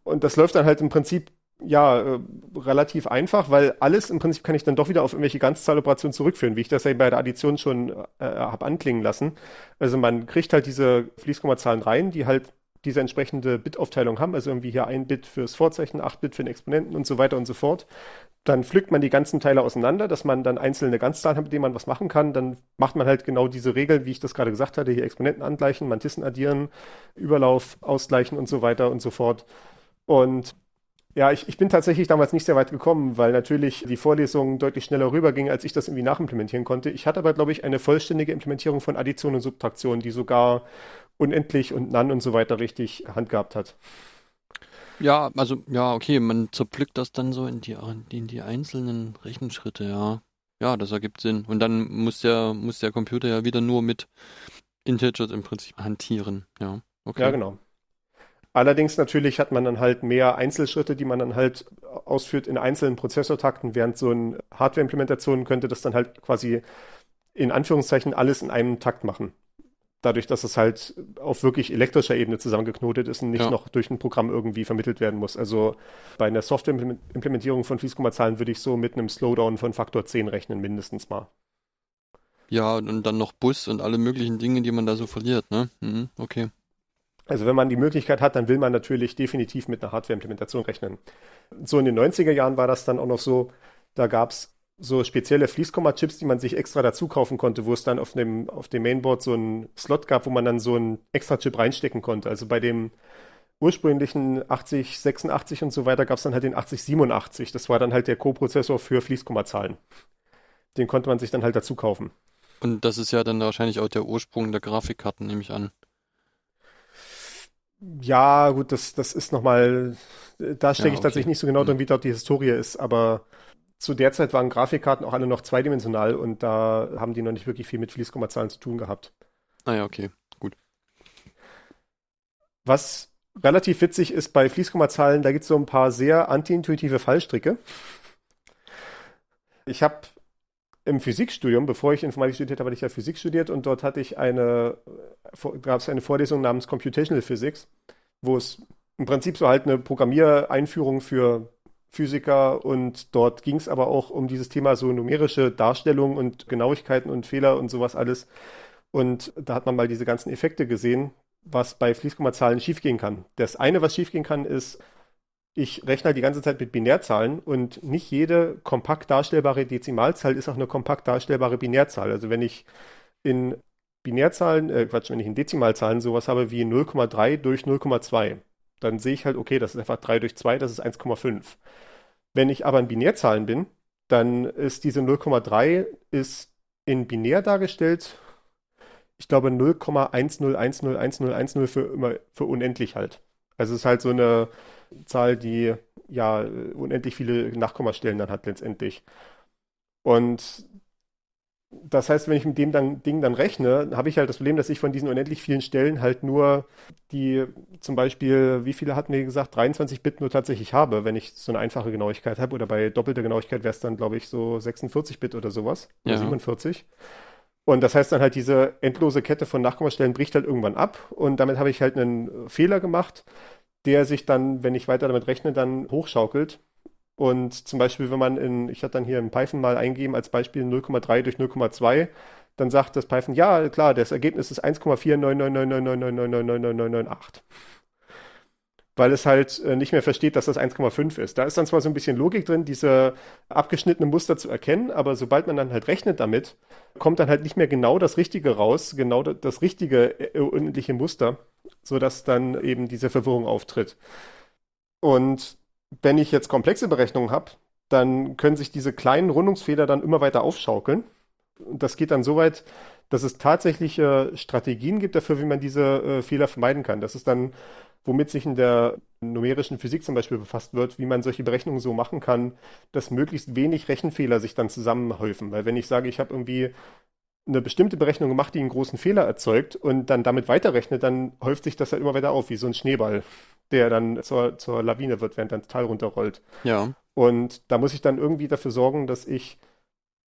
und das läuft dann halt im Prinzip ja, äh, relativ einfach, weil alles im Prinzip kann ich dann doch wieder auf irgendwelche Ganzzahloperationen zurückführen, wie ich das ja bei der Addition schon äh, habe anklingen lassen. Also man kriegt halt diese Fließkommazahlen rein, die halt diese entsprechende Bitaufteilung haben, also irgendwie hier ein Bit fürs Vorzeichen, acht Bit für den Exponenten und so weiter und so fort. Dann pflückt man die ganzen Teile auseinander, dass man dann einzelne Ganzzahlen hat, mit denen man was machen kann. Dann macht man halt genau diese Regeln, wie ich das gerade gesagt hatte, hier Exponenten angleichen, Mantissen addieren, Überlauf ausgleichen und so weiter und so fort. Und ja, ich, ich bin tatsächlich damals nicht sehr weit gekommen, weil natürlich die Vorlesung deutlich schneller rüberging, als ich das irgendwie nachimplementieren konnte. Ich hatte aber, glaube ich, eine vollständige Implementierung von Addition und Subtraktion, die sogar unendlich und None und so weiter richtig handgehabt hat. Ja, also, ja, okay, man zerpflückt das dann so in die, in die einzelnen Rechenschritte, ja. Ja, das ergibt Sinn. Und dann muss der, muss der Computer ja wieder nur mit Integers im Prinzip hantieren, ja. Okay. Ja, genau. Allerdings natürlich hat man dann halt mehr Einzelschritte, die man dann halt ausführt in einzelnen Prozessortakten, während so eine Hardware-Implementation könnte das dann halt quasi in Anführungszeichen alles in einem Takt machen. Dadurch, dass es halt auf wirklich elektrischer Ebene zusammengeknotet ist und nicht ja. noch durch ein Programm irgendwie vermittelt werden muss. Also bei einer Software-Implementierung von Fließkommazahlen würde ich so mit einem Slowdown von Faktor 10 rechnen, mindestens mal. Ja, und dann noch Bus und alle möglichen Dinge, die man da so verliert, ne? Mhm, okay. Also wenn man die Möglichkeit hat, dann will man natürlich definitiv mit einer Hardware-Implementation rechnen. So in den 90er Jahren war das dann auch noch so, da gab es so spezielle Fließkomma-Chips, die man sich extra dazu kaufen konnte, wo es dann auf dem, auf dem Mainboard so einen Slot gab, wo man dann so einen extra Chip reinstecken konnte. Also bei dem ursprünglichen 8086 und so weiter gab es dann halt den 8087. Das war dann halt der Co-Prozessor für Fließkommazahlen. Den konnte man sich dann halt dazu kaufen. Und das ist ja dann wahrscheinlich auch der Ursprung der Grafikkarten, nehme ich an. Ja, gut, das, das ist nochmal, da stecke ja, ich tatsächlich nicht so genau drin, wie dort die Historie ist, aber zu der Zeit waren Grafikkarten auch alle noch zweidimensional und da haben die noch nicht wirklich viel mit Fließkommazahlen zu tun gehabt. Ah ja, okay, gut. Was relativ witzig ist bei Fließkommazahlen, da gibt es so ein paar sehr antiintuitive Fallstricke. Ich habe im Physikstudium, bevor ich Informatik studiert habe, hatte ich ja Physik studiert und dort hatte ich eine, gab es eine Vorlesung namens Computational Physics, wo es im Prinzip so halt eine Programmiereinführung für Physiker und dort ging es aber auch um dieses Thema so numerische Darstellung und Genauigkeiten und Fehler und sowas alles. Und da hat man mal diese ganzen Effekte gesehen, was bei Fließkommazahlen schiefgehen kann. Das eine, was schiefgehen kann, ist, ich rechne halt die ganze Zeit mit Binärzahlen und nicht jede kompakt darstellbare Dezimalzahl ist auch eine kompakt darstellbare Binärzahl. Also wenn ich in Binärzahlen, äh Quatsch, wenn ich in Dezimalzahlen sowas habe wie 0,3 durch 0,2, dann sehe ich halt, okay, das ist einfach 3 durch 2, das ist 1,5. Wenn ich aber in Binärzahlen bin, dann ist diese 0,3 ist in binär dargestellt, ich glaube 0,10101010 für immer für unendlich halt. Also es ist halt so eine Zahl, die ja unendlich viele Nachkommastellen dann hat letztendlich. Und das heißt, wenn ich mit dem dann, Ding dann rechne, habe ich halt das Problem, dass ich von diesen unendlich vielen Stellen halt nur die, zum Beispiel, wie viele hatten wir gesagt, 23 Bit nur tatsächlich habe, wenn ich so eine einfache Genauigkeit habe. Oder bei doppelter Genauigkeit wäre es dann, glaube ich, so 46 Bit oder sowas. Ja. Oder 47. Und das heißt dann halt, diese endlose Kette von Nachkommastellen bricht halt irgendwann ab. Und damit habe ich halt einen Fehler gemacht, der sich dann, wenn ich weiter damit rechne, dann hochschaukelt. Und zum Beispiel, wenn man in, ich hatte dann hier in Python mal eingegeben als Beispiel 0,3 durch 0,2, dann sagt das Python, ja, klar, das Ergebnis ist 1,4999999999998. Weil es halt äh, nicht mehr versteht, dass das 1,5 ist. Da ist dann zwar so ein bisschen Logik drin, diese abgeschnittene Muster zu erkennen, aber sobald man dann halt rechnet damit, kommt dann halt nicht mehr genau das Richtige raus, genau das, richtige äh, unendliche Muster, sodass dann eben diese Verwirrung auftritt. Und wenn ich jetzt komplexe Berechnungen habe, dann können sich diese kleinen Rundungsfehler dann immer weiter aufschaukeln. Und das geht dann so weit, dass es tatsächliche Strategien gibt dafür, wie man diese äh, Fehler vermeiden kann. Das ist dann, womit sich in der numerischen Physik zum Beispiel befasst wird, wie man solche Berechnungen so machen kann, dass möglichst wenig Rechenfehler sich dann zusammenhäufen. Weil wenn ich sage, ich habe irgendwie eine bestimmte Berechnung gemacht, die einen großen Fehler erzeugt und dann damit weiterrechnet, dann häuft sich das halt immer weiter auf, wie so ein Schneeball, der dann zur, zur Lawine wird, während das Tal runterrollt. Ja. Und da muss ich dann irgendwie dafür sorgen, dass ich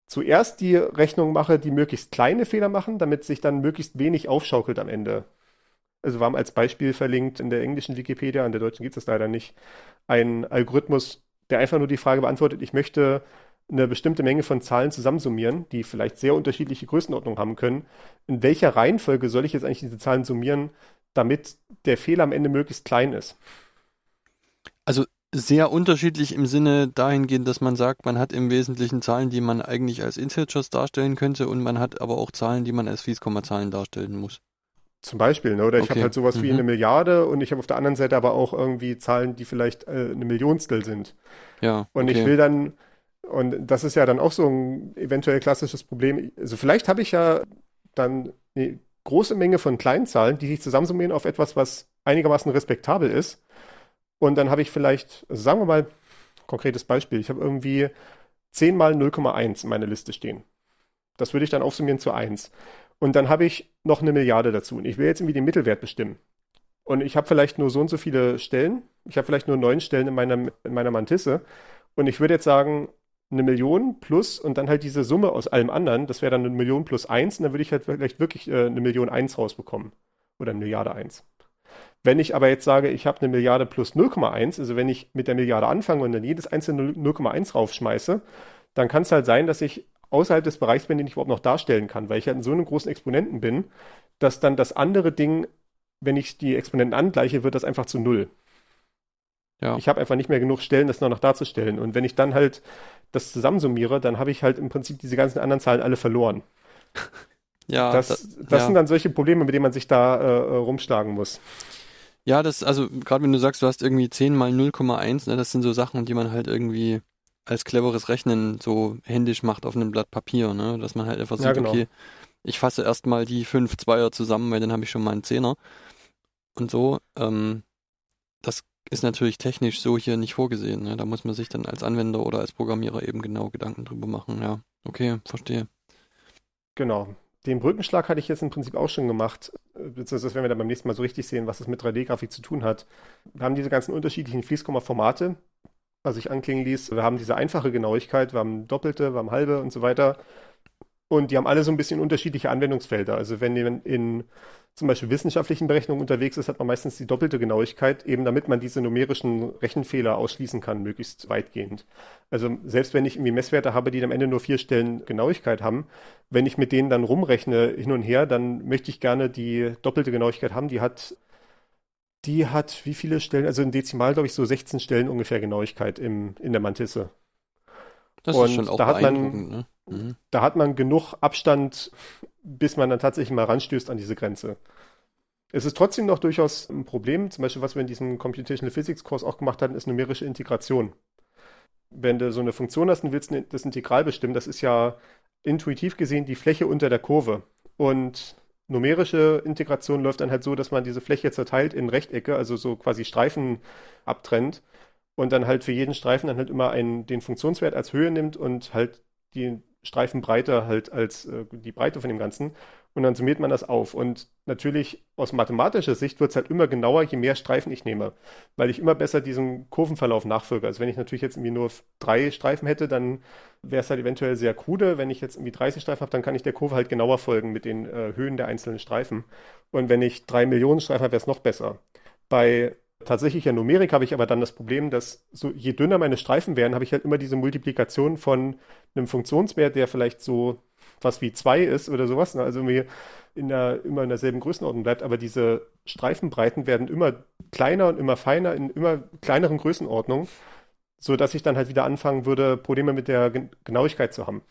zuerst die Rechnung mache, die möglichst kleine Fehler machen, damit sich dann möglichst wenig aufschaukelt am Ende. Also wir haben als Beispiel verlinkt in der englischen Wikipedia, in der deutschen gibt es das leider nicht, ein Algorithmus, der einfach nur die Frage beantwortet, ich möchte eine bestimmte Menge von Zahlen zusammensummieren, die vielleicht sehr unterschiedliche Größenordnungen haben können. In welcher Reihenfolge soll ich jetzt eigentlich diese Zahlen summieren, damit der Fehler am Ende möglichst klein ist? Also sehr unterschiedlich im Sinne dahingehend, dass man sagt, man hat im Wesentlichen Zahlen, die man eigentlich als Integers darstellen könnte und man hat aber auch Zahlen, die man als Fließkommazahlen darstellen muss. Zum Beispiel, ne? oder ich Okay. habe halt sowas Mhm. wie eine Milliarde und ich habe auf der anderen Seite aber auch irgendwie Zahlen, die vielleicht äh, eine Millionstel sind. Ja. Und okay. ich will dann, und das ist ja dann auch so ein eventuell klassisches Problem. Also vielleicht habe ich ja dann eine große Menge von kleinen Zahlen, die sich zusammensummieren auf etwas, was einigermaßen respektabel ist. Und dann habe ich vielleicht, also sagen wir mal, konkretes Beispiel, ich habe irgendwie 10 mal 0,1 in meiner Liste stehen. Das würde ich dann aufsummieren zu 1. Und dann habe ich noch eine Milliarde dazu. Und ich will jetzt irgendwie den Mittelwert bestimmen. Und ich habe vielleicht nur so und so viele Stellen. Ich habe vielleicht nur neun Stellen in meiner, in meiner Mantisse. Und ich würde jetzt sagen, eine Million plus und dann halt diese Summe aus allem anderen, das wäre dann eine Million plus eins und dann würde ich halt vielleicht wirklich äh, eine Million eins rausbekommen. Oder eine Milliarde eins. Wenn ich aber jetzt sage, ich habe eine Milliarde plus 0,1, also wenn ich mit der Milliarde anfange und dann jedes einzelne 0,1 raufschmeiße, dann kann es halt sein, dass ich außerhalb des Bereichs bin, den ich überhaupt noch darstellen kann, weil ich halt in so einem großen Exponenten bin, dass dann das andere Ding, wenn ich die Exponenten angleiche, wird das einfach zu null. Ja. Ich habe einfach nicht mehr genug Stellen, das nur noch darzustellen. Und wenn ich dann halt das zusammensummiere, dann habe ich halt im Prinzip diese ganzen anderen Zahlen alle verloren. ja, Das, da- das ja. sind dann solche Probleme, mit denen man sich da äh, äh, rumschlagen muss. Ja, das, also gerade wenn du sagst, du hast irgendwie 10 mal 0,1, ne, das sind so Sachen, die man halt irgendwie als cleveres Rechnen so händisch macht auf einem Blatt Papier, ne? Dass man halt einfach Ja, sieht, genau. okay, ich fasse erstmal die fünf Zweier zusammen, weil dann habe ich schon mal einen Zehner. Und so, ähm, das ist natürlich technisch so hier nicht vorgesehen, ne? Da muss man sich dann als Anwender oder als Programmierer eben genau Gedanken drüber machen, ja. Okay, verstehe. Genau. Den Brückenschlag hatte ich jetzt im Prinzip auch schon gemacht. Äh, Beziehungsweise das werden wir dann beim nächsten Mal so richtig sehen, was es mit 3D-Grafik zu tun hat. Wir haben diese ganzen unterschiedlichen Fließkomma-Formate, was ich anklingen ließ. Wir haben diese einfache Genauigkeit, wir haben doppelte, wir haben halbe und so weiter. Und die haben alle so ein bisschen unterschiedliche Anwendungsfelder. Also wenn jemand in zum Beispiel wissenschaftlichen Berechnungen unterwegs ist, hat man meistens die doppelte Genauigkeit, eben damit man diese numerischen Rechenfehler ausschließen kann, möglichst weitgehend. Also selbst wenn ich irgendwie Messwerte habe, die am Ende nur vier Stellen Genauigkeit haben, wenn ich mit denen dann rumrechne hin und her, dann möchte ich gerne die doppelte Genauigkeit haben. Die hat, die hat wie viele Stellen? Also in Dezimal, glaube ich, so 16 Stellen ungefähr Genauigkeit im, in der Mantisse. Das Und ist schon auch da hat man- ne? Mhm. Da hat man genug Abstand, bis man dann tatsächlich mal ranstößt an diese Grenze. Es ist trotzdem noch durchaus ein Problem. Zum Beispiel, was wir in diesem Computational Physics Kurs auch gemacht hatten, ist numerische Integration. Wenn du so eine Funktion hast und willst das Integral bestimmen, das ist ja intuitiv gesehen die Fläche unter der Kurve. Und numerische Integration läuft dann halt so, dass man diese Fläche zerteilt in Rechtecke, also so quasi Streifen abtrennt und dann halt für jeden Streifen dann halt immer einen, den Funktionswert als Höhe nimmt und halt die Streifenbreite halt als äh, die Breite von dem Ganzen. Und dann summiert man das auf. Und natürlich aus mathematischer Sicht wird es halt immer genauer, je mehr Streifen ich nehme, weil ich immer besser diesen Kurvenverlauf nachfolge. Also wenn ich natürlich jetzt irgendwie nur drei Streifen hätte, dann wäre es halt eventuell sehr krude. Wenn ich jetzt irgendwie 30 Streifen habe, dann kann ich der Kurve halt genauer folgen mit den äh, Höhen der einzelnen Streifen. Und wenn ich drei Millionen Streifen habe, wäre es noch besser. Bei tatsächlicher Numerik habe ich aber dann das Problem, dass so je dünner meine Streifen wären, habe ich halt immer diese Multiplikation von einem Funktionswert, der vielleicht so was wie 2 ist oder sowas, ne? also irgendwie in der, immer in derselben Größenordnung bleibt, aber diese Streifenbreiten werden immer kleiner und immer feiner in immer kleineren Größenordnungen, sodass ich dann halt wieder anfangen würde, Probleme mit der Genauigkeit zu haben.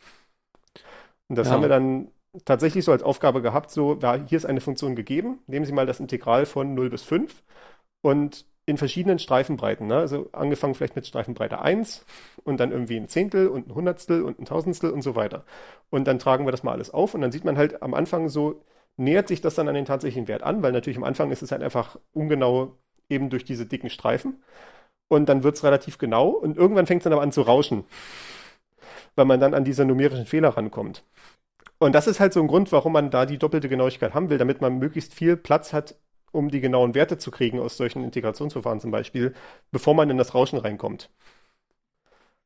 Und das ja. haben wir dann tatsächlich so als Aufgabe gehabt, so, ja, hier ist eine Funktion gegeben, nehmen Sie mal das Integral von 0 bis 5 und in verschiedenen Streifenbreiten. Ne? Also angefangen vielleicht mit Streifenbreite 1 und dann irgendwie ein Zehntel und ein Hundertstel und ein Tausendstel und so weiter. Und dann tragen wir das mal alles auf und dann sieht man halt am Anfang so, nähert sich das dann an den tatsächlichen Wert an, weil natürlich am Anfang ist es halt einfach ungenau eben durch diese dicken Streifen. Und dann wird es relativ genau und irgendwann fängt es dann aber an zu rauschen, weil man dann an diese numerischen Fehler rankommt. Und das ist halt so ein Grund, warum man da die doppelte Genauigkeit haben will, damit man möglichst viel Platz hat um die genauen Werte zu kriegen aus solchen Integrationsverfahren zum Beispiel, bevor man in das Rauschen reinkommt.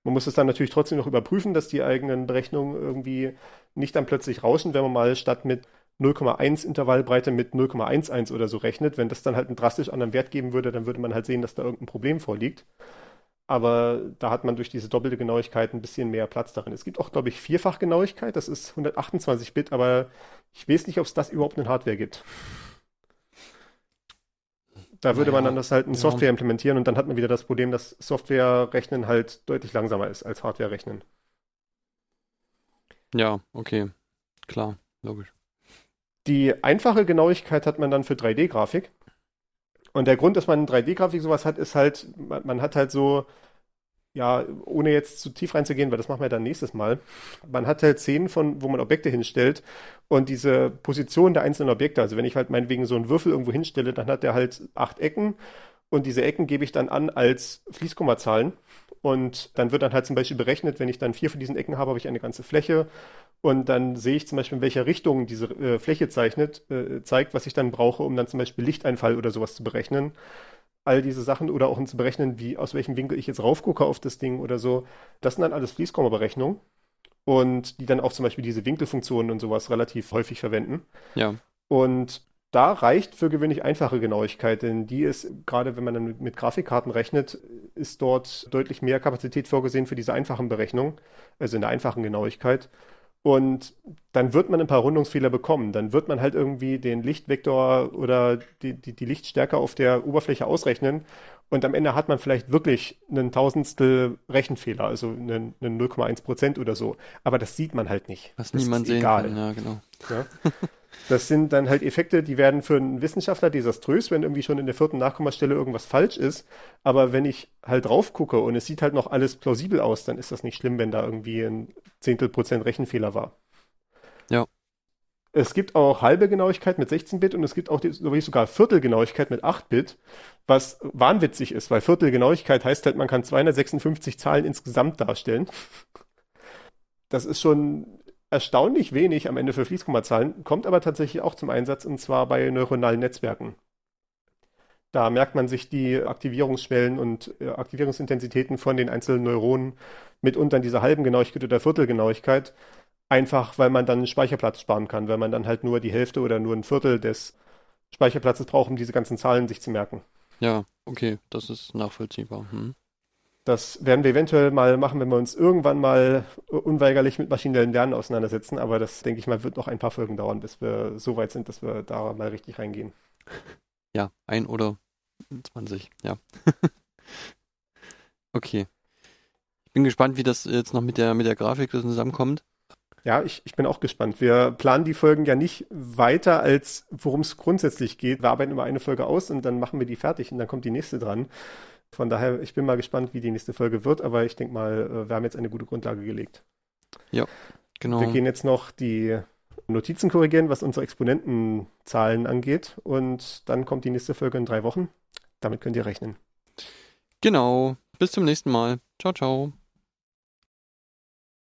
Man muss es dann natürlich trotzdem noch überprüfen, dass die eigenen Berechnungen irgendwie nicht dann plötzlich rauschen, wenn man mal statt mit 0,1 Intervallbreite mit 0,11 oder so rechnet. Wenn das dann halt einen drastisch anderen Wert geben würde, dann würde man halt sehen, dass da irgendein Problem vorliegt. Aber da hat man durch diese doppelte Genauigkeit ein bisschen mehr Platz darin. Es gibt auch, glaube ich, Vierfachgenauigkeit. Das ist 128 Bit, aber ich weiß nicht, ob es das überhaupt in Hardware gibt. Da würde naja, man dann das halt in Software ja. implementieren und dann hat man wieder das Problem, dass Software-Rechnen halt deutlich langsamer ist als Hardware-Rechnen. Ja, okay. Klar, logisch. Die einfache Genauigkeit hat man dann für 3D-Grafik. Und der Grund, dass man in 3D-Grafik sowas hat, ist halt, man, man hat halt so ja, ohne jetzt zu tief reinzugehen, weil das machen wir dann nächstes Mal. Man hat halt Szenen von, wo man Objekte hinstellt und diese Position der einzelnen Objekte, also wenn ich halt meinetwegen so einen Würfel irgendwo hinstelle, dann hat der halt acht Ecken und diese Ecken gebe ich dann an als Fließkommazahlen und dann wird dann halt zum Beispiel berechnet, wenn ich dann vier von diesen Ecken habe, habe ich eine ganze Fläche und dann sehe ich zum Beispiel, in welcher Richtung diese äh, Fläche zeichnet, äh, zeigt, was ich dann brauche, um dann zum Beispiel Lichteinfall oder sowas zu berechnen all diese Sachen oder auch zu berechnen, wie aus welchem Winkel ich jetzt raufgucke auf das Ding oder so. Das sind dann alles Fließkommaberechnungen und die dann auch zum Beispiel diese Winkelfunktionen und sowas relativ häufig verwenden. Ja. Und da reicht für gewöhnlich einfache Genauigkeit, denn die ist, gerade wenn man dann mit Grafikkarten rechnet, ist dort deutlich mehr Kapazität vorgesehen für diese einfachen Berechnungen, also in der einfachen Genauigkeit. Und dann wird man ein paar Rundungsfehler bekommen. Dann wird man halt irgendwie den Lichtvektor oder die, die, die Lichtstärke auf der Oberfläche ausrechnen. Und am Ende hat man vielleicht wirklich einen Tausendstel Rechenfehler, also einen, einen 0,1 Prozent oder so. Aber das sieht man halt nicht. Was das niemand sehen egal. kann, ja, genau. Ja? Das sind dann halt Effekte, die werden für einen Wissenschaftler desaströs, wenn irgendwie schon in der vierten Nachkommastelle irgendwas falsch ist. Aber wenn ich halt drauf gucke und es sieht halt noch alles plausibel aus, dann ist das nicht schlimm, wenn da irgendwie ein Zehntel Prozent Rechenfehler war. Ja. Es gibt auch halbe Genauigkeit mit 16-Bit und es gibt auch die, sogar Viertelgenauigkeit mit 8-Bit, was wahnwitzig ist, weil Viertelgenauigkeit heißt halt, man kann 256 Zahlen insgesamt darstellen. Das ist schon erstaunlich wenig am Ende für Fließkommazahlen, kommt aber tatsächlich auch zum Einsatz und zwar bei neuronalen Netzwerken. Da merkt man sich die Aktivierungsschwellen und äh, Aktivierungsintensitäten von den einzelnen Neuronen mitunter in dieser halben Genauigkeit oder Viertelgenauigkeit, einfach weil man dann Speicherplatz sparen kann, weil man dann halt nur die Hälfte oder nur ein Viertel des Speicherplatzes braucht, um diese ganzen Zahlen sich zu merken. Ja, okay, das ist nachvollziehbar. Hm. Das werden wir eventuell mal machen, wenn wir uns irgendwann mal unweigerlich mit maschinellen Lernen auseinandersetzen. Aber das, denke ich mal, wird noch ein paar Folgen dauern, bis wir so weit sind, dass wir da mal richtig reingehen. Ja, ein oder 20, ja. okay. Ich bin gespannt, wie das jetzt noch mit der, mit der Grafik zusammenkommt. Ja, ich, ich bin auch gespannt. Wir planen die Folgen ja nicht weiter, als worum es grundsätzlich geht. Wir arbeiten immer eine Folge aus und dann machen wir die fertig und dann kommt die nächste dran. Von daher, ich bin mal gespannt, wie die nächste Folge wird, aber ich denke mal, äh, wir haben jetzt eine gute Grundlage gelegt. Ja, genau. Wir gehen jetzt noch die Notizen korrigieren, was unsere Exponentenzahlen angeht und dann kommt die nächste Folge in drei Wochen. Damit könnt ihr rechnen. Genau. Bis zum nächsten Mal. Ciao, ciao.